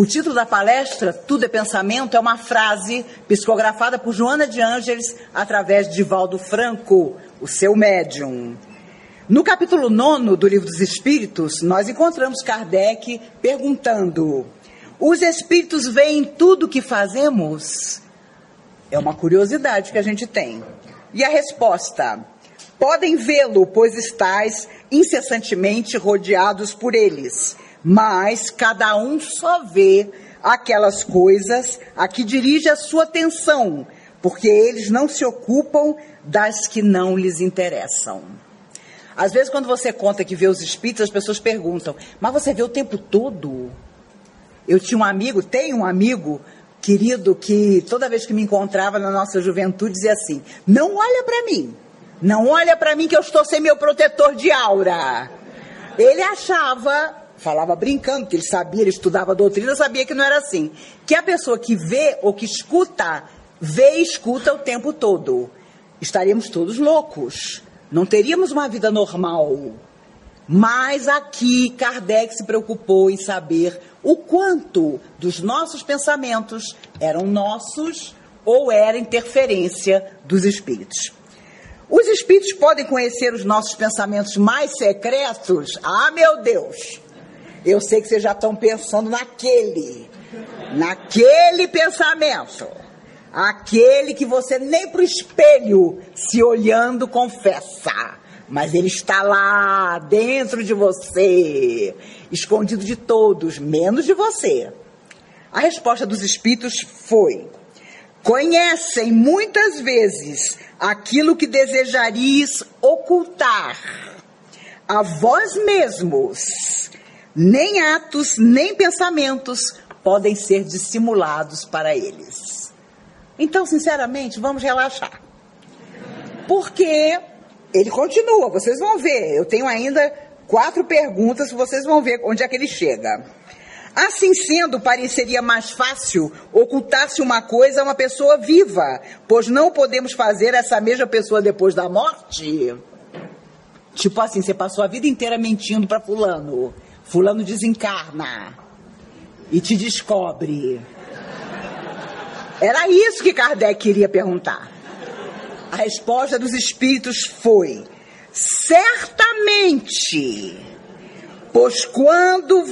O título da palestra, Tudo é Pensamento, é uma frase psicografada por Joana de Ângeles através de Valdo Franco, o seu médium. No capítulo 9 do Livro dos Espíritos, nós encontramos Kardec perguntando: Os espíritos veem tudo que fazemos? É uma curiosidade que a gente tem. E a resposta: Podem vê-lo, pois estáis incessantemente rodeados por eles mas cada um só vê aquelas coisas a que dirige a sua atenção, porque eles não se ocupam das que não lhes interessam. Às vezes, quando você conta que vê os espíritos, as pessoas perguntam: Mas você vê o tempo todo? Eu tinha um amigo, tenho um amigo querido que toda vez que me encontrava na nossa juventude dizia assim: Não olha para mim, não olha para mim que eu estou sem meu protetor de aura. Ele achava falava brincando, que ele sabia, ele estudava doutrina, sabia que não era assim. Que a pessoa que vê ou que escuta, vê e escuta o tempo todo. Estaríamos todos loucos. Não teríamos uma vida normal. Mas aqui Kardec se preocupou em saber o quanto dos nossos pensamentos eram nossos ou era interferência dos espíritos. Os espíritos podem conhecer os nossos pensamentos mais secretos? Ah, meu Deus! Eu sei que vocês já estão pensando naquele, naquele pensamento, aquele que você nem para o espelho se olhando confessa, mas ele está lá dentro de você, escondido de todos, menos de você. A resposta dos espíritos foi: conhecem muitas vezes aquilo que desejarias ocultar a vós mesmos nem atos, nem pensamentos podem ser dissimulados para eles. Então, sinceramente, vamos relaxar. Porque ele continua, vocês vão ver. Eu tenho ainda quatro perguntas, vocês vão ver onde é que ele chega. Assim sendo, pareceria mais fácil ocultar-se uma coisa a uma pessoa viva, pois não podemos fazer essa mesma pessoa depois da morte. Tipo assim, você passou a vida inteira mentindo para fulano. Fulano desencarna e te descobre. Era isso que Kardec queria perguntar. A resposta dos espíritos foi: certamente, pois quando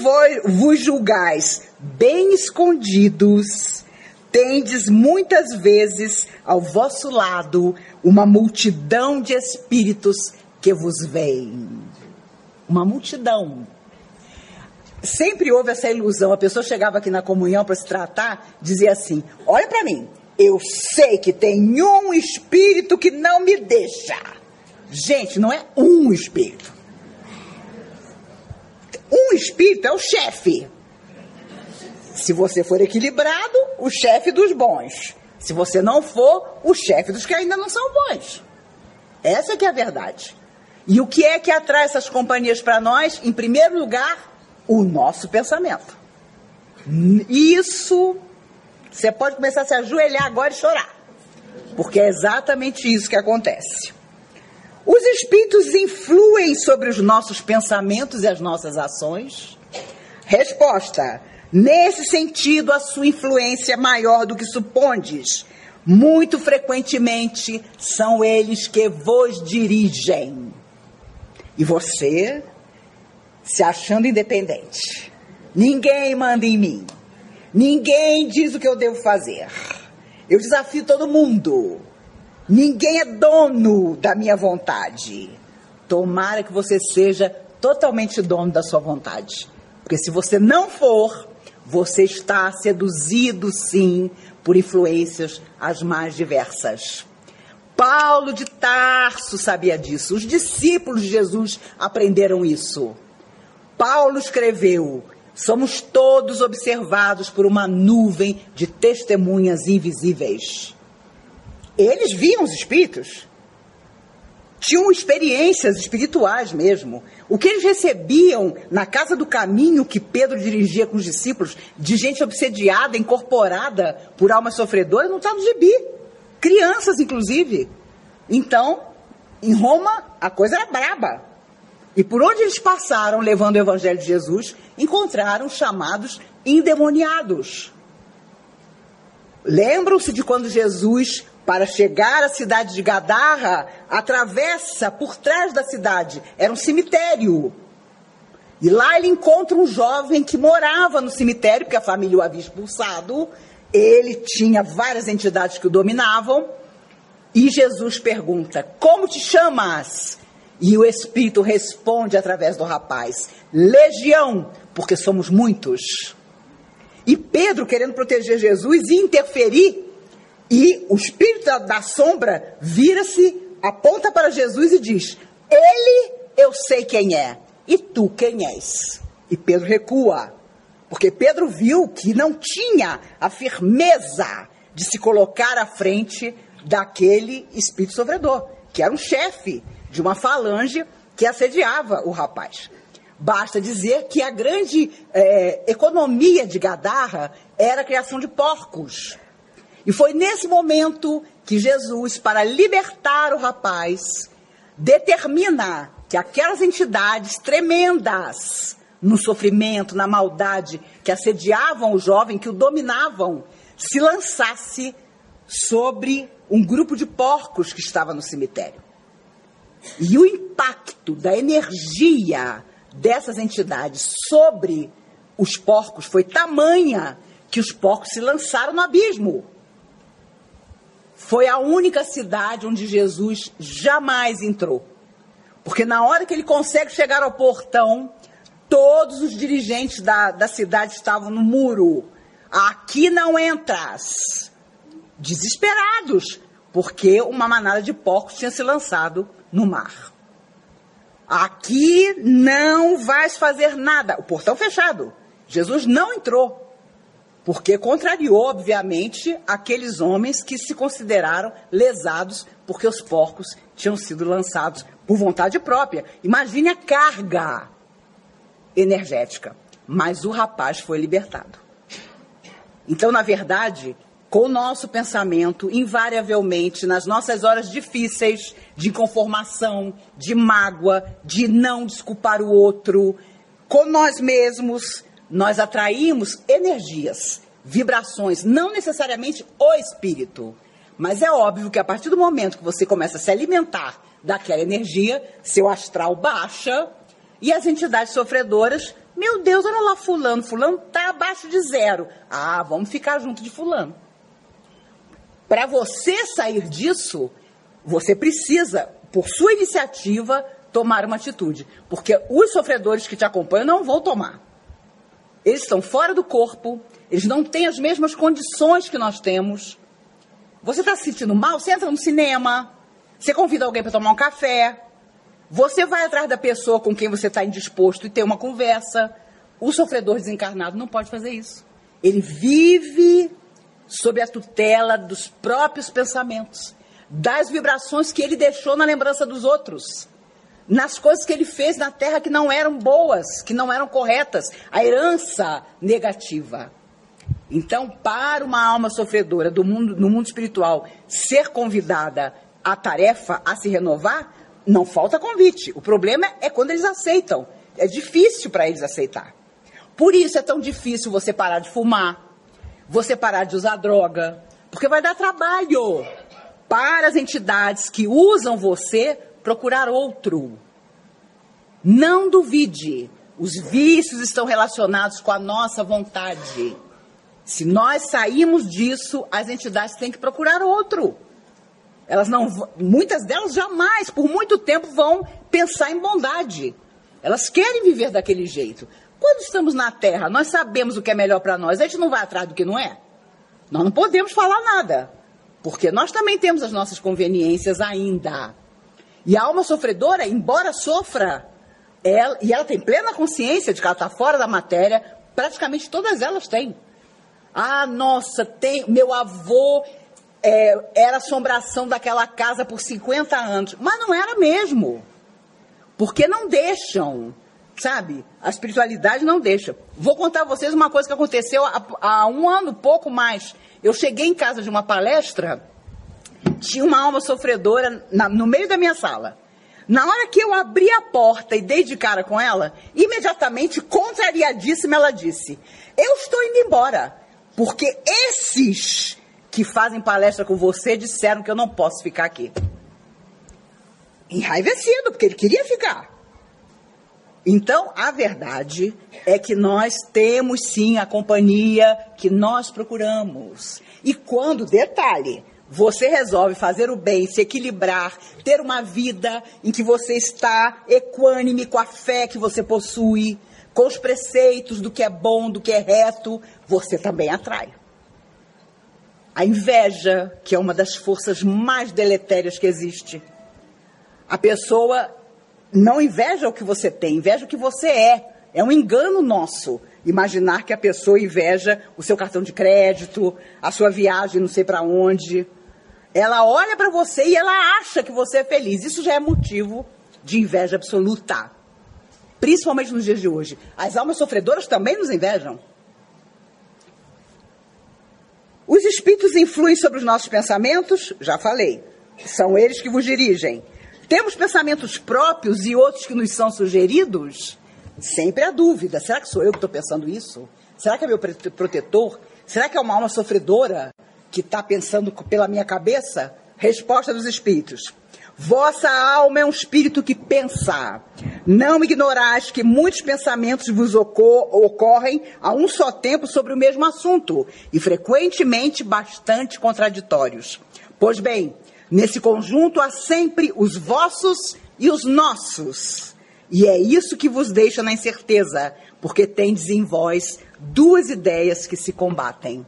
vos julgais bem escondidos, tendes muitas vezes ao vosso lado uma multidão de espíritos que vos veem. Uma multidão sempre houve essa ilusão. A pessoa chegava aqui na comunhão para se tratar, dizia assim: Olha para mim, eu sei que tem um espírito que não me deixa. Gente, não é um espírito. Um espírito é o chefe. Se você for equilibrado, o chefe dos bons. Se você não for, o chefe dos que ainda não são bons. Essa que é a verdade. E o que é que atrai essas companhias para nós? Em primeiro lugar, o nosso pensamento. Isso, você pode começar a se ajoelhar agora e chorar. Porque é exatamente isso que acontece. Os espíritos influem sobre os nossos pensamentos e as nossas ações? Resposta: Nesse sentido, a sua influência é maior do que supondes. Muito frequentemente são eles que vos dirigem. E você se achando independente. Ninguém manda em mim. Ninguém diz o que eu devo fazer. Eu desafio todo mundo. Ninguém é dono da minha vontade. Tomara que você seja totalmente dono da sua vontade. Porque se você não for, você está seduzido sim por influências as mais diversas. Paulo de Tarso sabia disso. Os discípulos de Jesus aprenderam isso. Paulo escreveu: somos todos observados por uma nuvem de testemunhas invisíveis. Eles viam os espíritos. Tinham experiências espirituais mesmo. O que eles recebiam na casa do caminho que Pedro dirigia com os discípulos, de gente obsediada, incorporada por almas sofredoras, não está no gibi. Crianças, inclusive. Então, em Roma, a coisa era braba. E por onde eles passaram levando o Evangelho de Jesus, encontraram chamados endemoniados. Lembram-se de quando Jesus, para chegar à cidade de Gadarra, atravessa por trás da cidade, era um cemitério. E lá ele encontra um jovem que morava no cemitério, porque a família o havia expulsado. Ele tinha várias entidades que o dominavam. E Jesus pergunta: Como te chamas? E o Espírito responde através do rapaz: Legião, porque somos muitos. E Pedro, querendo proteger Jesus e interferir, e o Espírito da, da sombra vira-se, aponta para Jesus e diz: Ele eu sei quem é e tu quem és? E Pedro recua, porque Pedro viu que não tinha a firmeza de se colocar à frente daquele espírito sofredor, que era um chefe de uma falange que assediava o rapaz. Basta dizer que a grande é, economia de Gadarra era a criação de porcos. E foi nesse momento que Jesus, para libertar o rapaz, determina que aquelas entidades tremendas no sofrimento, na maldade, que assediavam o jovem, que o dominavam, se lançasse sobre um grupo de porcos que estava no cemitério. E o impacto da energia dessas entidades sobre os porcos foi tamanha que os porcos se lançaram no abismo. Foi a única cidade onde Jesus jamais entrou. Porque na hora que ele consegue chegar ao portão, todos os dirigentes da, da cidade estavam no muro. Aqui não entras. Desesperados, porque uma manada de porcos tinha se lançado no mar. Aqui não vais fazer nada. O portão fechado. Jesus não entrou. Porque contrariou, obviamente, aqueles homens que se consideraram lesados porque os porcos tinham sido lançados por vontade própria. Imagine a carga energética. Mas o rapaz foi libertado. Então, na verdade, com o nosso pensamento, invariavelmente, nas nossas horas difíceis de inconformação, de mágoa, de não desculpar o outro, com nós mesmos, nós atraímos energias, vibrações, não necessariamente o espírito. Mas é óbvio que a partir do momento que você começa a se alimentar daquela energia, seu astral baixa e as entidades sofredoras, meu Deus, olha lá fulano, fulano está abaixo de zero. Ah, vamos ficar junto de fulano. Para você sair disso, você precisa, por sua iniciativa, tomar uma atitude. Porque os sofredores que te acompanham não vão tomar. Eles estão fora do corpo, eles não têm as mesmas condições que nós temos. Você está se sentindo mal? Você entra no cinema, você convida alguém para tomar um café. Você vai atrás da pessoa com quem você está indisposto e ter uma conversa. O sofredor desencarnado não pode fazer isso. Ele vive sob a tutela dos próprios pensamentos, das vibrações que ele deixou na lembrança dos outros, nas coisas que ele fez na terra que não eram boas, que não eram corretas, a herança negativa. Então, para uma alma sofredora do mundo, no mundo espiritual ser convidada a tarefa a se renovar, não falta convite. O problema é quando eles aceitam. É difícil para eles aceitar. Por isso é tão difícil você parar de fumar, você parar de usar droga, porque vai dar trabalho para as entidades que usam você procurar outro. Não duvide, os vícios estão relacionados com a nossa vontade. Se nós saímos disso, as entidades têm que procurar outro. Elas não, muitas delas jamais, por muito tempo, vão pensar em bondade. Elas querem viver daquele jeito. Quando estamos na Terra, nós sabemos o que é melhor para nós. A gente não vai atrás do que não é. Nós não podemos falar nada, porque nós também temos as nossas conveniências ainda. E a alma sofredora, embora sofra, ela, e ela tem plena consciência de que ela está fora da matéria, praticamente todas elas têm. Ah, nossa, tem meu avô é, era assombração daquela casa por 50 anos. Mas não era mesmo. Porque não deixam, sabe? A espiritualidade não deixa. Vou contar a vocês uma coisa que aconteceu há, há um ano, pouco mais. Eu cheguei em casa de uma palestra, tinha uma alma sofredora na, no meio da minha sala. Na hora que eu abri a porta e dei de cara com ela, imediatamente, contrariadíssima, ela disse: Eu estou indo embora, porque esses que fazem palestra com você disseram que eu não posso ficar aqui. Enraivecido, porque ele queria ficar. Então, a verdade é que nós temos sim a companhia que nós procuramos. E quando, detalhe, você resolve fazer o bem, se equilibrar, ter uma vida em que você está equânime com a fé que você possui, com os preceitos do que é bom, do que é reto, você também atrai. A inveja, que é uma das forças mais deletérias que existe. A pessoa não inveja o que você tem, inveja o que você é. É um engano nosso imaginar que a pessoa inveja o seu cartão de crédito, a sua viagem não sei para onde. Ela olha para você e ela acha que você é feliz. Isso já é motivo de inveja absoluta. Principalmente nos dias de hoje. As almas sofredoras também nos invejam. Os espíritos influem sobre os nossos pensamentos? Já falei. São eles que vos dirigem. Temos pensamentos próprios e outros que nos são sugeridos? Sempre há dúvida. Será que sou eu que estou pensando isso? Será que é meu protetor? Será que é uma alma sofredora? que está pensando pela minha cabeça? Resposta dos espíritos. Vossa alma é um espírito que pensa. Não ignorais que muitos pensamentos vos ocorrem a um só tempo sobre o mesmo assunto e frequentemente bastante contraditórios. Pois bem, nesse conjunto há sempre os vossos e os nossos. E é isso que vos deixa na incerteza, porque tendes em vós duas ideias que se combatem.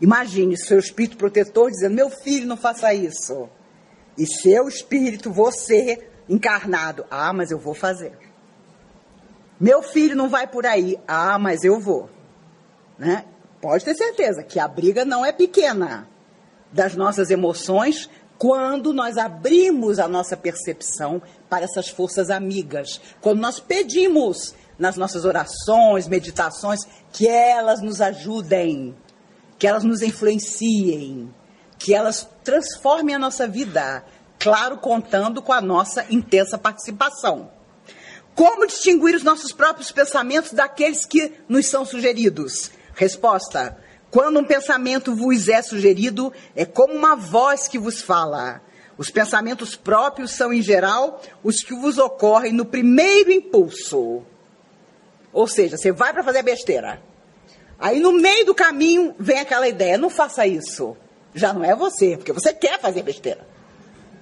Imagine seu espírito protetor dizendo: Meu filho, não faça isso. E seu espírito, você, encarnado: Ah, mas eu vou fazer. Meu filho não vai por aí. Ah, mas eu vou. Né? Pode ter certeza que a briga não é pequena das nossas emoções quando nós abrimos a nossa percepção para essas forças amigas. Quando nós pedimos nas nossas orações, meditações, que elas nos ajudem que elas nos influenciem, que elas transformem a nossa vida, claro, contando com a nossa intensa participação. Como distinguir os nossos próprios pensamentos daqueles que nos são sugeridos? Resposta: quando um pensamento vos é sugerido, é como uma voz que vos fala. Os pensamentos próprios são, em geral, os que vos ocorrem no primeiro impulso. Ou seja, você vai para fazer besteira. Aí no meio do caminho vem aquela ideia: não faça isso. Já não é você, porque você quer fazer besteira.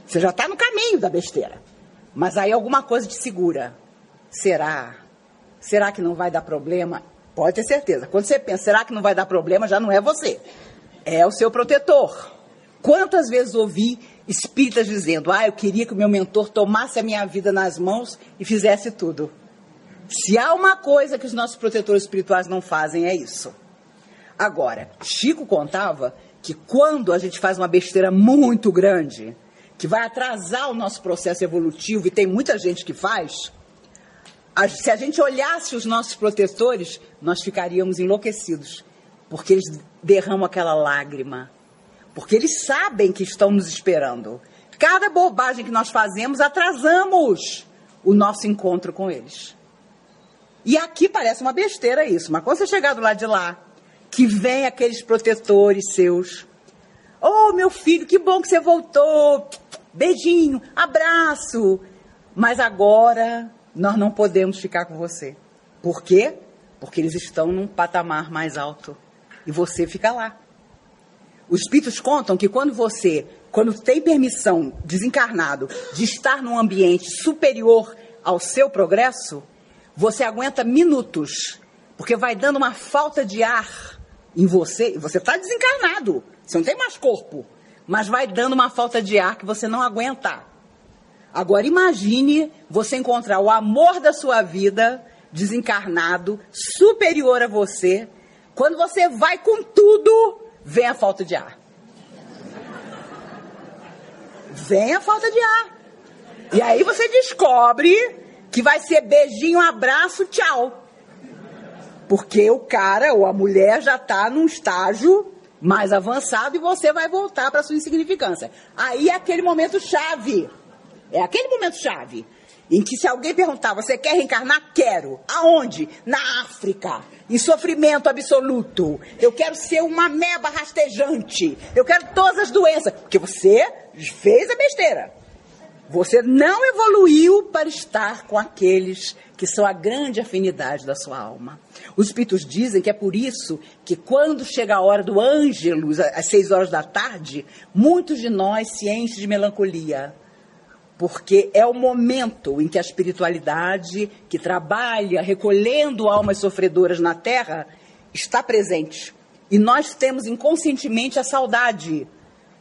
Você já está no caminho da besteira. Mas aí alguma coisa te segura. Será? Será que não vai dar problema? Pode ter certeza. Quando você pensa, será que não vai dar problema? Já não é você. É o seu protetor. Quantas vezes ouvi espíritas dizendo: Ah, eu queria que o meu mentor tomasse a minha vida nas mãos e fizesse tudo. Se há uma coisa que os nossos protetores espirituais não fazem, é isso. Agora, Chico contava que quando a gente faz uma besteira muito grande, que vai atrasar o nosso processo evolutivo, e tem muita gente que faz, se a gente olhasse os nossos protetores, nós ficaríamos enlouquecidos, porque eles derramam aquela lágrima, porque eles sabem que estão nos esperando. Cada bobagem que nós fazemos, atrasamos o nosso encontro com eles. E aqui parece uma besteira isso, mas quando você chegar do lado de lá, que vem aqueles protetores seus. Oh, meu filho, que bom que você voltou. Beijinho, abraço. Mas agora nós não podemos ficar com você. Por quê? Porque eles estão num patamar mais alto. E você fica lá. Os espíritos contam que quando você, quando tem permissão, desencarnado, de estar num ambiente superior ao seu progresso, você aguenta minutos, porque vai dando uma falta de ar em você, você está desencarnado, você não tem mais corpo, mas vai dando uma falta de ar que você não aguenta. Agora imagine você encontrar o amor da sua vida desencarnado, superior a você, quando você vai com tudo, vem a falta de ar. Vem a falta de ar. E aí você descobre que vai ser beijinho, abraço, tchau. Porque o cara ou a mulher já está num estágio mais avançado e você vai voltar para sua insignificância. Aí é aquele momento chave. É aquele momento chave em que se alguém perguntar, você quer reencarnar? Quero. Aonde? Na África. Em sofrimento absoluto. Eu quero ser uma meba rastejante. Eu quero todas as doenças. Porque você fez a besteira. Você não evoluiu para estar com aqueles que são a grande afinidade da sua alma. Os espíritos dizem que é por isso que quando chega a hora do ângelus, às seis horas da tarde, muitos de nós se enchem de melancolia porque é o momento em que a espiritualidade, que trabalha recolhendo almas sofredoras na terra, está presente. E nós temos inconscientemente a saudade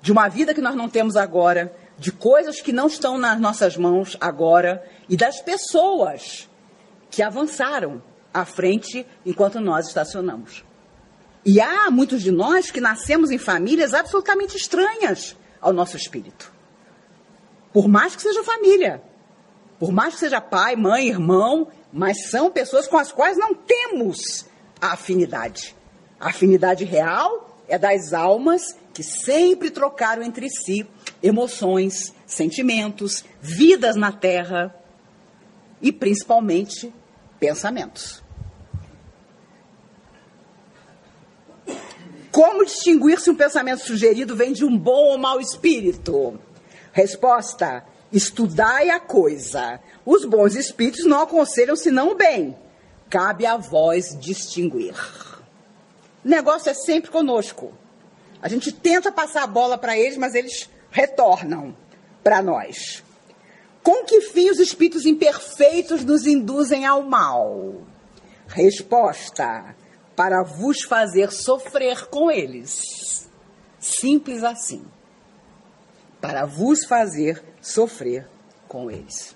de uma vida que nós não temos agora, de coisas que não estão nas nossas mãos agora e das pessoas que avançaram à frente enquanto nós estacionamos. E há muitos de nós que nascemos em famílias absolutamente estranhas ao nosso espírito. Por mais que seja família. Por mais que seja pai, mãe, irmão, mas são pessoas com as quais não temos a afinidade. A afinidade real é das almas que sempre trocaram entre si emoções, sentimentos, vidas na terra e principalmente pensamentos. Como distinguir se um pensamento sugerido vem de um bom ou mau espírito? Resposta: estudai a coisa. Os bons espíritos não aconselham senão o bem. Cabe a vós distinguir. O negócio é sempre conosco. A gente tenta passar a bola para eles, mas eles retornam para nós. Com que fim os espíritos imperfeitos nos induzem ao mal? Resposta: para vos fazer sofrer com eles. Simples assim para vos fazer sofrer com eles.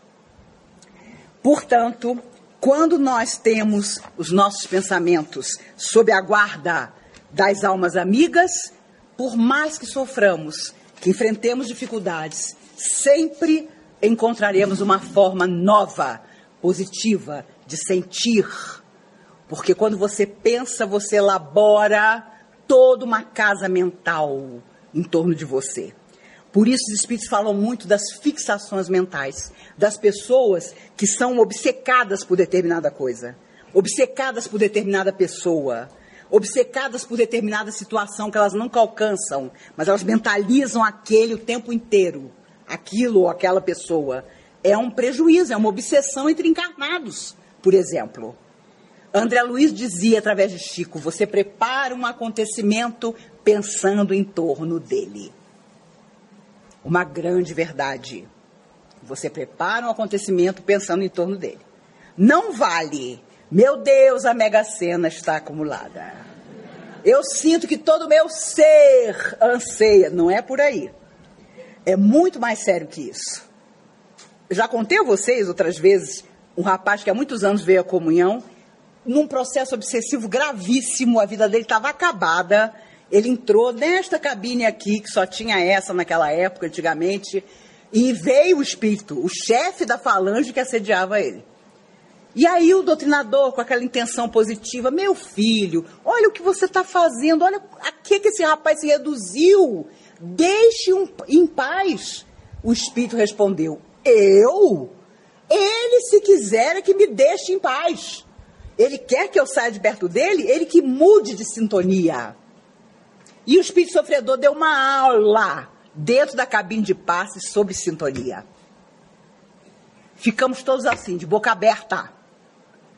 Portanto, quando nós temos os nossos pensamentos sob a guarda das almas amigas, por mais que soframos, que enfrentemos dificuldades, sempre encontraremos uma forma nova, positiva de sentir. Porque quando você pensa, você elabora toda uma casa mental em torno de você. Por isso, os espíritos falam muito das fixações mentais, das pessoas que são obcecadas por determinada coisa, obcecadas por determinada pessoa, obcecadas por determinada situação que elas nunca alcançam, mas elas mentalizam aquele o tempo inteiro, aquilo ou aquela pessoa. É um prejuízo, é uma obsessão entre encarnados, por exemplo. André Luiz dizia através de Chico: você prepara um acontecimento pensando em torno dele uma grande verdade. Você prepara um acontecimento pensando em torno dele. Não vale. Meu Deus, a Mega Sena está acumulada. Eu sinto que todo o meu ser anseia. Não é por aí. É muito mais sério que isso. Já contei a vocês outras vezes um rapaz que há muitos anos veio à comunhão, num processo obsessivo gravíssimo, a vida dele estava acabada ele entrou nesta cabine aqui, que só tinha essa naquela época, antigamente, e veio o espírito, o chefe da falange que assediava ele. E aí o doutrinador, com aquela intenção positiva, meu filho, olha o que você está fazendo, olha a que, que esse rapaz se reduziu, deixe-o em paz. O espírito respondeu, eu? Ele, se quiser, é que me deixe em paz. Ele quer que eu saia de perto dele, ele que mude de sintonia. E o espírito sofredor deu uma aula dentro da cabine de passe sobre sintonia. Ficamos todos assim, de boca aberta.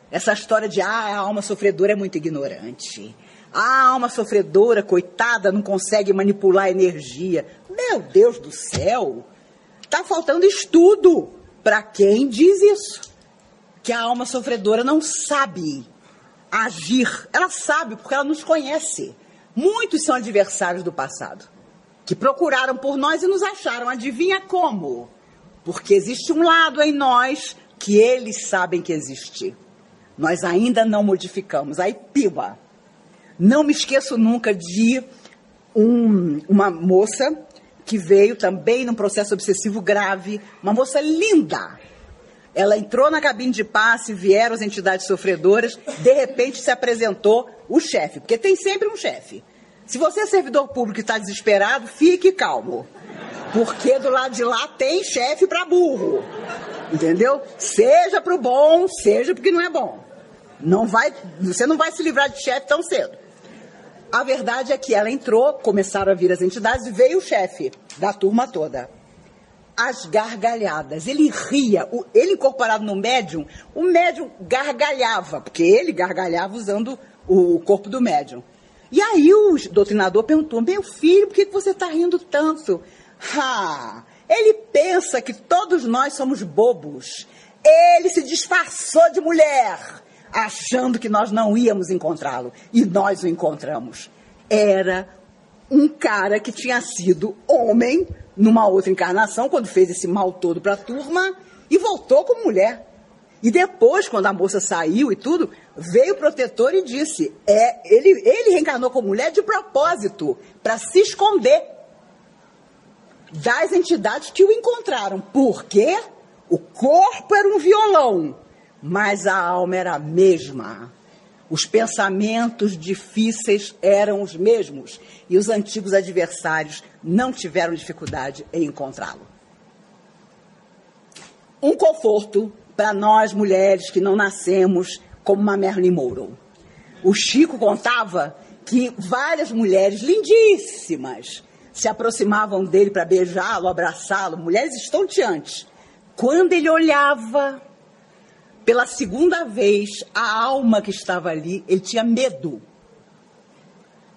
Essa história de ah, a alma sofredora é muito ignorante. A alma sofredora, coitada, não consegue manipular a energia. Meu Deus do céu! Está faltando estudo para quem diz isso. Que a alma sofredora não sabe agir. Ela sabe porque ela nos conhece. Muitos são adversários do passado, que procuraram por nós e nos acharam. Adivinha como? Porque existe um lado em nós que eles sabem que existe. Nós ainda não modificamos. Aí, piba. Não me esqueço nunca de um, uma moça que veio também num processo obsessivo grave, uma moça linda. Ela entrou na cabine de passe, vieram as entidades sofredoras, de repente se apresentou o chefe, porque tem sempre um chefe. Se você é servidor público e está desesperado, fique calmo. Porque do lado de lá tem chefe para burro. Entendeu? Seja pro bom, seja porque não é bom. Não vai, você não vai se livrar de chefe tão cedo. A verdade é que ela entrou, começaram a vir as entidades e veio o chefe da turma toda. As gargalhadas. Ele ria. O, ele incorporado no médium, o médium gargalhava, porque ele gargalhava usando o corpo do médium. E aí o doutrinador perguntou: Meu filho, por que você está rindo tanto? Ah, ele pensa que todos nós somos bobos. Ele se disfarçou de mulher, achando que nós não íamos encontrá-lo. E nós o encontramos. Era um cara que tinha sido homem numa outra encarnação, quando fez esse mal todo para a turma, e voltou como mulher. E depois, quando a moça saiu e tudo, veio o protetor e disse: é, ele, ele reencarnou como mulher de propósito, para se esconder das entidades que o encontraram. Porque o corpo era um violão, mas a alma era a mesma. Os pensamentos difíceis eram os mesmos e os antigos adversários não tiveram dificuldade em encontrá-lo. Um conforto para nós mulheres que não nascemos como uma Marilyn Monroe. O Chico contava que várias mulheres lindíssimas se aproximavam dele para beijá-lo, abraçá-lo, mulheres estonteantes. Quando ele olhava pela segunda vez a alma que estava ali, ele tinha medo.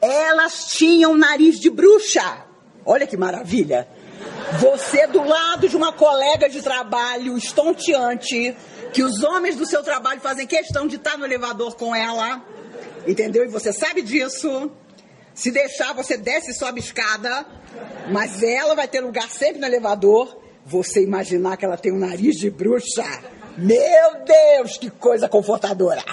Elas tinham nariz de bruxa. Olha que maravilha. Você do lado de uma colega de trabalho estonteante, que os homens do seu trabalho fazem questão de estar no elevador com ela, entendeu? E você sabe disso. Se deixar, você desce e sobe escada, mas ela vai ter lugar sempre no elevador. Você imaginar que ela tem um nariz de bruxa. Meu Deus, que coisa confortadora!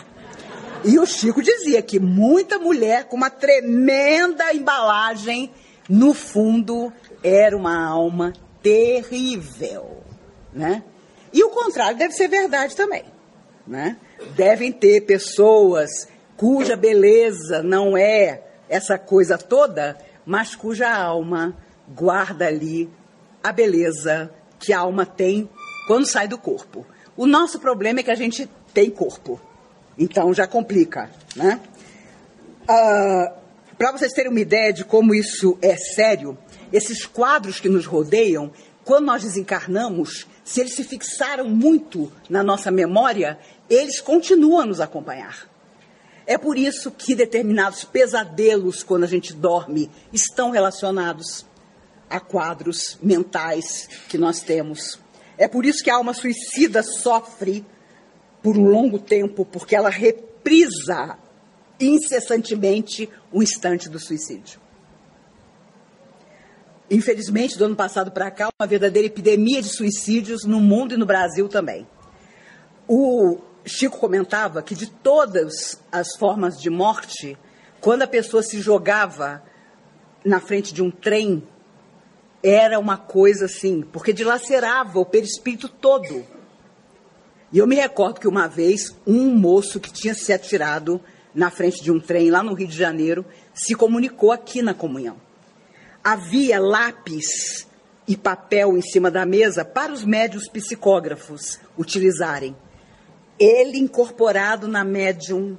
E o Chico dizia que muita mulher com uma tremenda embalagem, no fundo, era uma alma terrível, né? E o contrário deve ser verdade também, né? Devem ter pessoas cuja beleza não é essa coisa toda, mas cuja alma guarda ali a beleza que a alma tem quando sai do corpo. O nosso problema é que a gente tem corpo, então já complica, né? Ah, Para vocês terem uma ideia de como isso é sério, esses quadros que nos rodeiam, quando nós desencarnamos, se eles se fixaram muito na nossa memória, eles continuam a nos acompanhar. É por isso que determinados pesadelos, quando a gente dorme, estão relacionados a quadros mentais que nós temos. É por isso que a alma suicida sofre por um longo tempo, porque ela reprisa incessantemente o instante do suicídio. Infelizmente, do ano passado para cá, uma verdadeira epidemia de suicídios no mundo e no Brasil também. O Chico comentava que de todas as formas de morte, quando a pessoa se jogava na frente de um trem, era uma coisa assim, porque dilacerava o perispírito todo. E eu me recordo que uma vez um moço que tinha se atirado na frente de um trem lá no Rio de Janeiro se comunicou aqui na comunhão. Havia lápis e papel em cima da mesa para os médios psicógrafos utilizarem. Ele, incorporado na médium,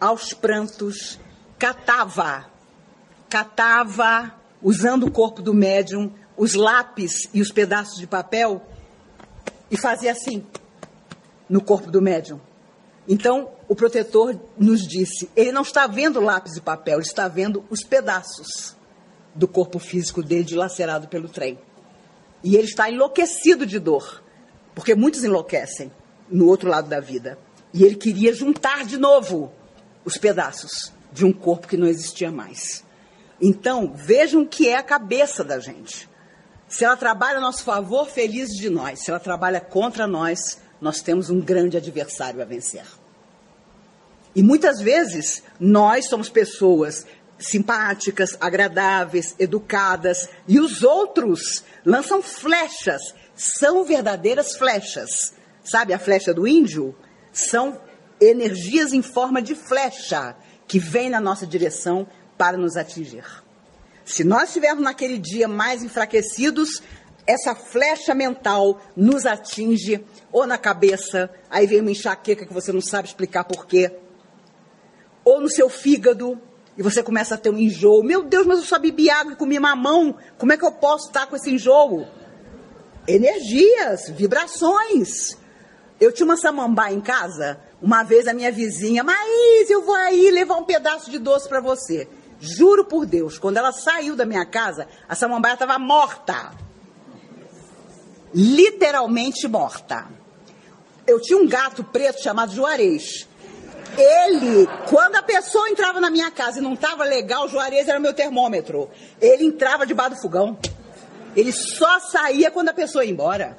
aos prantos, catava, catava, usando o corpo do médium, os lápis e os pedaços de papel e fazia assim no corpo do médium. Então, o protetor nos disse: ele não está vendo lápis e papel, ele está vendo os pedaços do corpo físico dele dilacerado pelo trem. E ele está enlouquecido de dor, porque muitos enlouquecem no outro lado da vida. E ele queria juntar de novo os pedaços de um corpo que não existia mais. Então, vejam que é a cabeça da gente. Se ela trabalha a nosso favor, feliz de nós. Se ela trabalha contra nós, nós temos um grande adversário a vencer. E muitas vezes nós somos pessoas simpáticas, agradáveis, educadas, e os outros lançam flechas, são verdadeiras flechas. Sabe a flecha do índio? São energias em forma de flecha que vêm na nossa direção para nos atingir. Se nós estivermos naquele dia mais enfraquecidos, essa flecha mental nos atinge ou na cabeça, aí vem uma enxaqueca que você não sabe explicar por quê, ou no seu fígado, e você começa a ter um enjoo. Meu Deus, mas eu só bebi água e comi mamão, como é que eu posso estar com esse enjoo? Energias, vibrações. Eu tinha uma samambaia em casa, uma vez a minha vizinha, Maís, eu vou aí levar um pedaço de doce para você. Juro por Deus, quando ela saiu da minha casa, a samambaia estava morta. Literalmente morta. Eu tinha um gato preto chamado Juarez. Ele, quando a pessoa entrava na minha casa e não estava legal, o Juarez era meu termômetro. Ele entrava debaixo do fogão. Ele só saía quando a pessoa ia embora.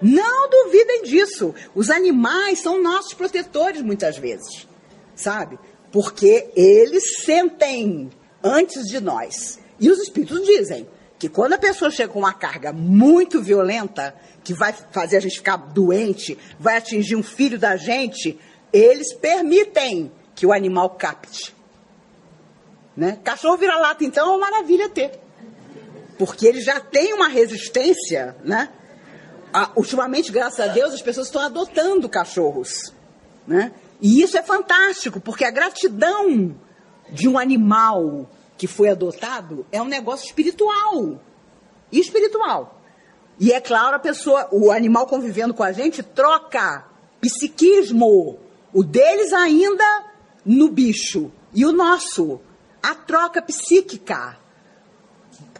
Não duvidem disso. Os animais são nossos protetores muitas vezes, sabe? Porque eles sentem antes de nós. E os espíritos dizem que quando a pessoa chega com uma carga muito violenta, que vai fazer a gente ficar doente, vai atingir um filho da gente, eles permitem que o animal capte. Né? Cachorro vira-lata, então, é uma maravilha ter. Porque ele já tem uma resistência, né? Ultimamente, graças a Deus, as pessoas estão adotando cachorros, né? E isso é fantástico, porque a gratidão de um animal que foi adotado é um negócio espiritual. Espiritual. E é claro, a pessoa, o animal convivendo com a gente troca psiquismo. O deles ainda no bicho. E o nosso. A troca psíquica.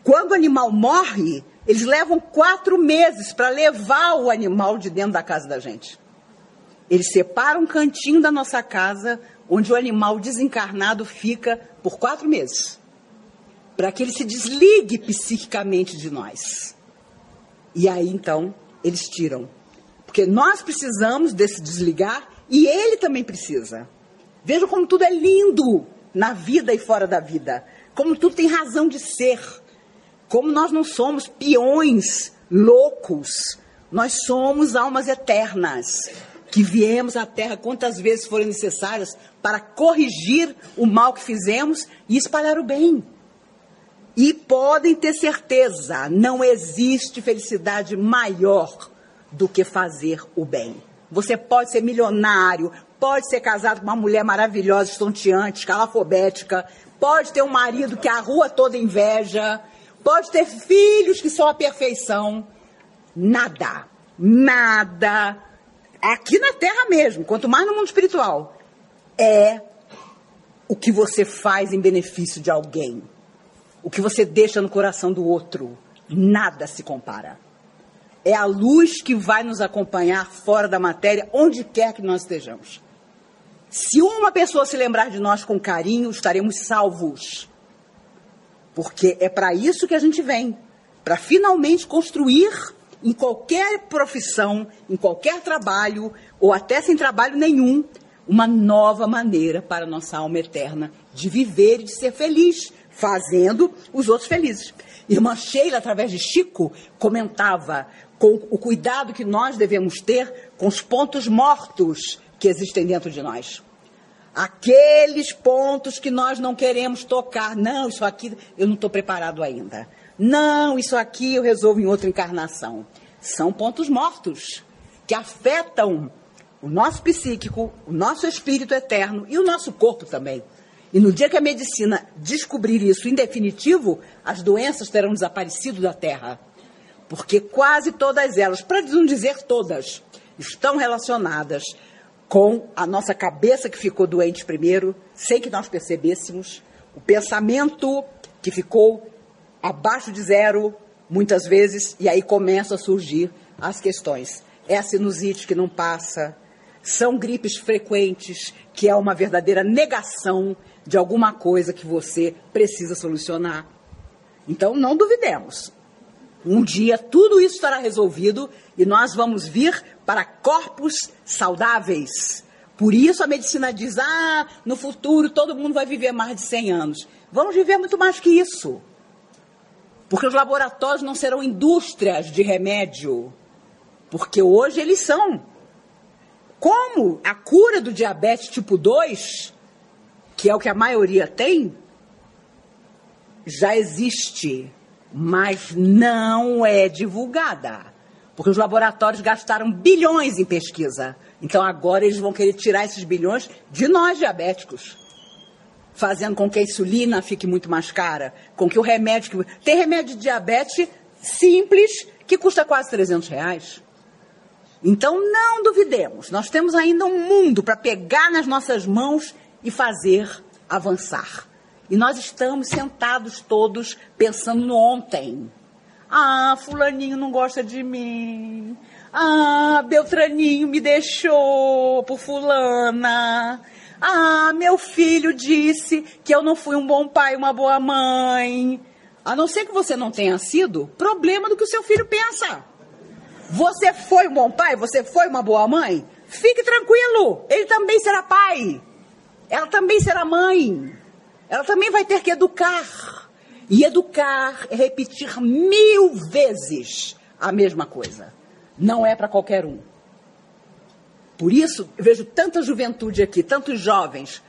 Quando o animal morre, eles levam quatro meses para levar o animal de dentro da casa da gente. Eles separam um cantinho da nossa casa onde o animal desencarnado fica por quatro meses. Para que ele se desligue psiquicamente de nós. E aí então eles tiram. Porque nós precisamos desse desligar e ele também precisa. Veja como tudo é lindo na vida e fora da vida. Como tudo tem razão de ser. Como nós não somos peões loucos. Nós somos almas eternas que viemos à Terra quantas vezes forem necessárias para corrigir o mal que fizemos e espalhar o bem. E podem ter certeza, não existe felicidade maior do que fazer o bem. Você pode ser milionário, pode ser casado com uma mulher maravilhosa, estonteante, escalafobética, pode ter um marido que a rua toda inveja, pode ter filhos que são a perfeição. Nada, nada aqui na Terra mesmo, quanto mais no mundo espiritual, é o que você faz em benefício de alguém, o que você deixa no coração do outro. Nada se compara. É a luz que vai nos acompanhar fora da matéria, onde quer que nós estejamos. Se uma pessoa se lembrar de nós com carinho, estaremos salvos. Porque é para isso que a gente vem para finalmente construir em qualquer profissão, em qualquer trabalho, ou até sem trabalho nenhum, uma nova maneira para a nossa alma eterna de viver e de ser feliz, fazendo os outros felizes. Irmã Sheila, através de Chico, comentava com o cuidado que nós devemos ter com os pontos mortos que existem dentro de nós. Aqueles pontos que nós não queremos tocar. Não, isso aqui eu não estou preparado ainda. Não, isso aqui eu resolvo em outra encarnação. São pontos mortos que afetam o nosso psíquico, o nosso espírito eterno e o nosso corpo também. E no dia que a medicina descobrir isso em definitivo, as doenças terão desaparecido da Terra. Porque quase todas elas, para não dizer todas, estão relacionadas com a nossa cabeça que ficou doente primeiro, sem que nós percebêssemos, o pensamento que ficou abaixo de zero, muitas vezes, e aí começam a surgir as questões. É a sinusite que não passa, são gripes frequentes, que é uma verdadeira negação de alguma coisa que você precisa solucionar. Então, não duvidemos. Um dia tudo isso estará resolvido e nós vamos vir para corpos saudáveis. Por isso a medicina diz: ah, no futuro todo mundo vai viver mais de 100 anos. Vamos viver muito mais que isso. Porque os laboratórios não serão indústrias de remédio. Porque hoje eles são. Como a cura do diabetes tipo 2, que é o que a maioria tem, já existe, mas não é divulgada. Porque os laboratórios gastaram bilhões em pesquisa. Então agora eles vão querer tirar esses bilhões de nós diabéticos. Fazendo com que a insulina fique muito mais cara, com que o remédio. Tem remédio de diabetes simples que custa quase 300 reais. Então não duvidemos, nós temos ainda um mundo para pegar nas nossas mãos e fazer avançar. E nós estamos sentados todos pensando no ontem. Ah, fulaninho não gosta de mim. Ah, Beltraninho me deixou por fulana. Ah, meu filho disse que eu não fui um bom pai, uma boa mãe. A não ser que você não tenha sido, problema do que o seu filho pensa. Você foi um bom pai? Você foi uma boa mãe? Fique tranquilo, ele também será pai. Ela também será mãe. Ela também vai ter que educar. E educar é repetir mil vezes a mesma coisa. Não é para qualquer um. Por isso, eu vejo tanta juventude aqui, tantos jovens.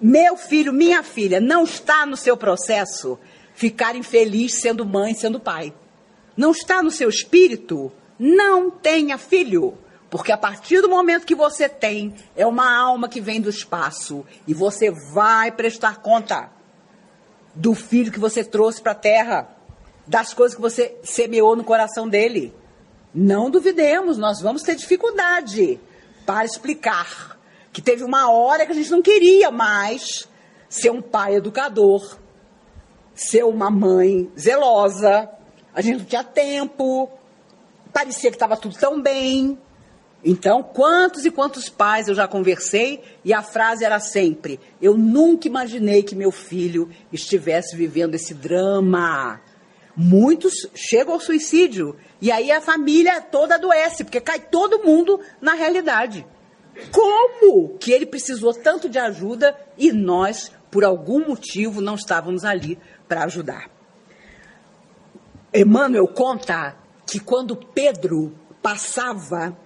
Meu filho, minha filha, não está no seu processo ficar infeliz sendo mãe, sendo pai. Não está no seu espírito não tenha filho. Porque a partir do momento que você tem, é uma alma que vem do espaço. E você vai prestar conta do filho que você trouxe para a terra, das coisas que você semeou no coração dele. Não duvidemos, nós vamos ter dificuldade para explicar que teve uma hora que a gente não queria mais ser um pai educador, ser uma mãe zelosa, a gente não tinha tempo, parecia que estava tudo tão bem. Então, quantos e quantos pais eu já conversei e a frase era sempre: Eu nunca imaginei que meu filho estivesse vivendo esse drama. Muitos chegam ao suicídio e aí a família toda adoece, porque cai todo mundo na realidade. Como que ele precisou tanto de ajuda e nós, por algum motivo, não estávamos ali para ajudar? Emmanuel conta que quando Pedro passava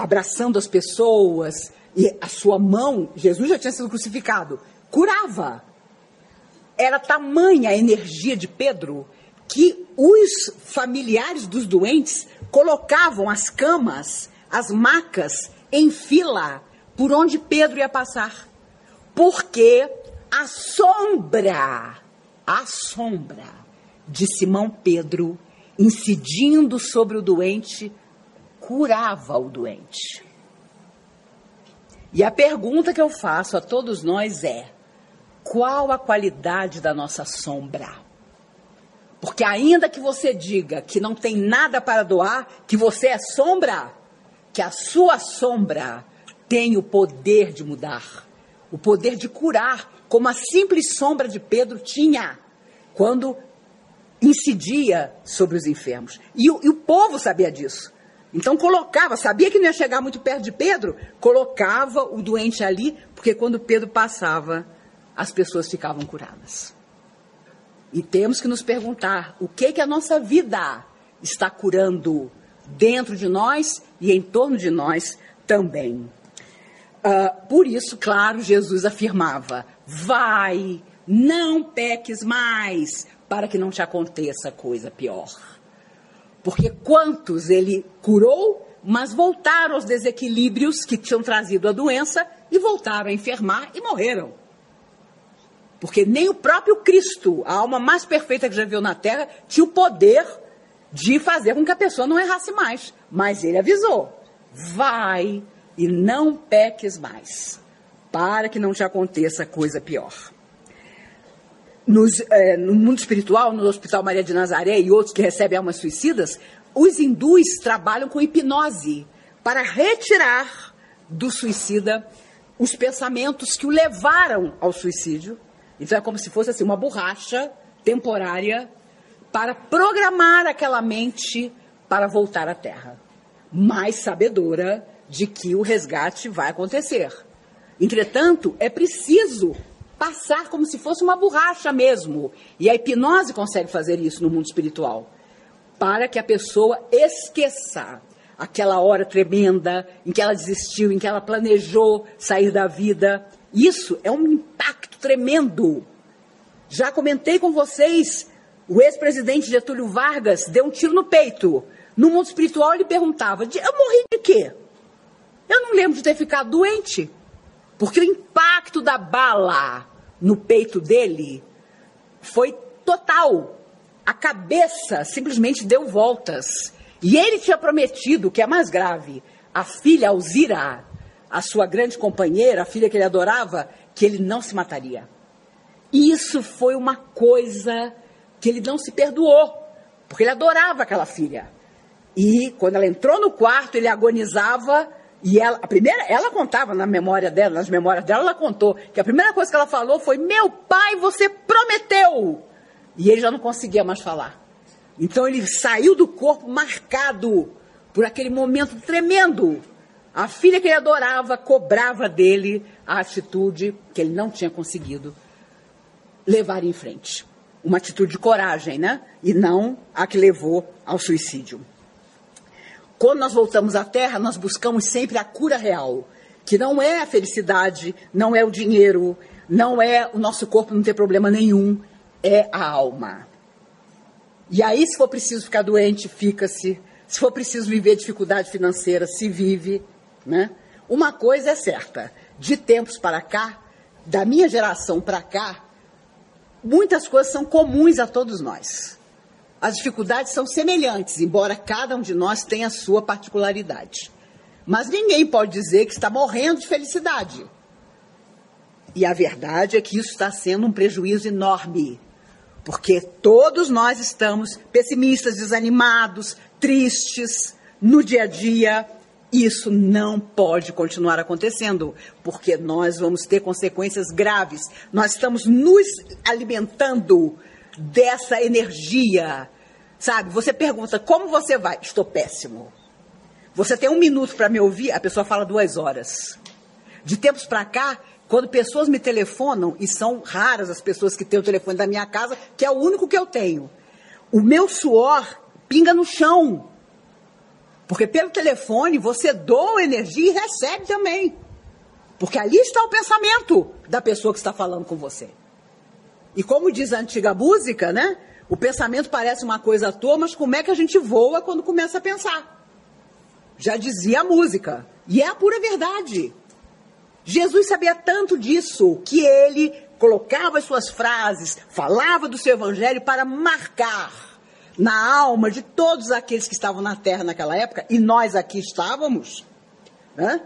abraçando as pessoas e a sua mão, Jesus já tinha sido crucificado, curava. Era tamanha a energia de Pedro que os familiares dos doentes colocavam as camas, as macas em fila por onde Pedro ia passar. Porque a sombra, a sombra de Simão Pedro incidindo sobre o doente, curava o doente. E a pergunta que eu faço a todos nós é: qual a qualidade da nossa sombra? Porque ainda que você diga que não tem nada para doar, que você é sombra, que a sua sombra tem o poder de mudar, o poder de curar, como a simples sombra de Pedro tinha, quando incidia sobre os enfermos. E o, e o povo sabia disso. Então colocava, sabia que não ia chegar muito perto de Pedro, colocava o doente ali, porque quando Pedro passava, as pessoas ficavam curadas. E temos que nos perguntar o que que a nossa vida está curando dentro de nós e em torno de nós também. Uh, por isso, claro, Jesus afirmava: vai, não peques mais, para que não te aconteça coisa pior. Porque quantos ele curou, mas voltaram aos desequilíbrios que tinham trazido a doença e voltaram a enfermar e morreram. Porque nem o próprio Cristo, a alma mais perfeita que já viu na terra, tinha o poder de fazer com que a pessoa não errasse mais. Mas ele avisou: vai e não peques mais, para que não te aconteça coisa pior nos, é, no mundo espiritual, no Hospital Maria de Nazaré e outros que recebem almas suicidas, os hindus trabalham com hipnose para retirar do suicida os pensamentos que o levaram ao suicídio. Então é como se fosse assim uma borracha temporária para programar aquela mente para voltar à Terra, mais sabedora de que o resgate vai acontecer. Entretanto, é preciso passar como se fosse uma borracha mesmo. E a hipnose consegue fazer isso no mundo espiritual. Para que a pessoa esqueça aquela hora tremenda em que ela desistiu, em que ela planejou sair da vida. Isso é um impacto tremendo. Já comentei com vocês, o ex-presidente Getúlio Vargas deu um tiro no peito. No mundo espiritual ele perguntava: eu morri de quê? Eu não lembro de ter ficado doente. Porque o impacto da bala no peito dele foi total. A cabeça simplesmente deu voltas. E ele tinha prometido, o que é mais grave, a filha Alzira, a sua grande companheira, a filha que ele adorava, que ele não se mataria. E isso foi uma coisa que ele não se perdoou, porque ele adorava aquela filha. E quando ela entrou no quarto, ele agonizava e ela, a primeira, ela contava na memória dela, nas memórias dela, ela contou que a primeira coisa que ela falou foi: "Meu pai, você prometeu". E ele já não conseguia mais falar. Então ele saiu do corpo marcado por aquele momento tremendo. A filha que ele adorava cobrava dele a atitude que ele não tinha conseguido levar em frente. Uma atitude de coragem, né? E não a que levou ao suicídio. Quando nós voltamos à Terra, nós buscamos sempre a cura real, que não é a felicidade, não é o dinheiro, não é o nosso corpo não ter problema nenhum, é a alma. E aí, se for preciso ficar doente, fica-se. Se for preciso viver dificuldade financeira, se vive. Né? Uma coisa é certa: de tempos para cá, da minha geração para cá, muitas coisas são comuns a todos nós. As dificuldades são semelhantes, embora cada um de nós tenha a sua particularidade. Mas ninguém pode dizer que está morrendo de felicidade. E a verdade é que isso está sendo um prejuízo enorme. Porque todos nós estamos pessimistas, desanimados, tristes no dia a dia. Isso não pode continuar acontecendo, porque nós vamos ter consequências graves. Nós estamos nos alimentando dessa energia. Sabe? Você pergunta, como você vai? Estou péssimo. Você tem um minuto para me ouvir, a pessoa fala duas horas. De tempos para cá, quando pessoas me telefonam, e são raras as pessoas que têm o telefone da minha casa, que é o único que eu tenho, o meu suor pinga no chão. Porque pelo telefone você doa energia e recebe também. Porque ali está o pensamento da pessoa que está falando com você. E como diz a antiga música, né? O pensamento parece uma coisa à toa, mas como é que a gente voa quando começa a pensar? Já dizia a música. E é a pura verdade. Jesus sabia tanto disso que ele colocava as suas frases, falava do seu evangelho para marcar na alma de todos aqueles que estavam na terra naquela época, e nós aqui estávamos. Né?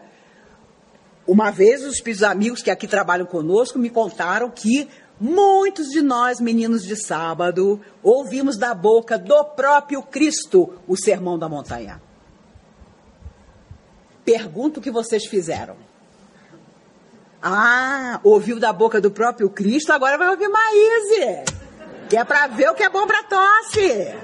Uma vez, os amigos que aqui trabalham conosco me contaram que Muitos de nós, meninos de sábado, ouvimos da boca do próprio Cristo o sermão da montanha. Pergunto o que vocês fizeram. Ah, ouviu da boca do próprio Cristo, agora vai ouvir Maíse. Que é para ver o que é bom para tosse.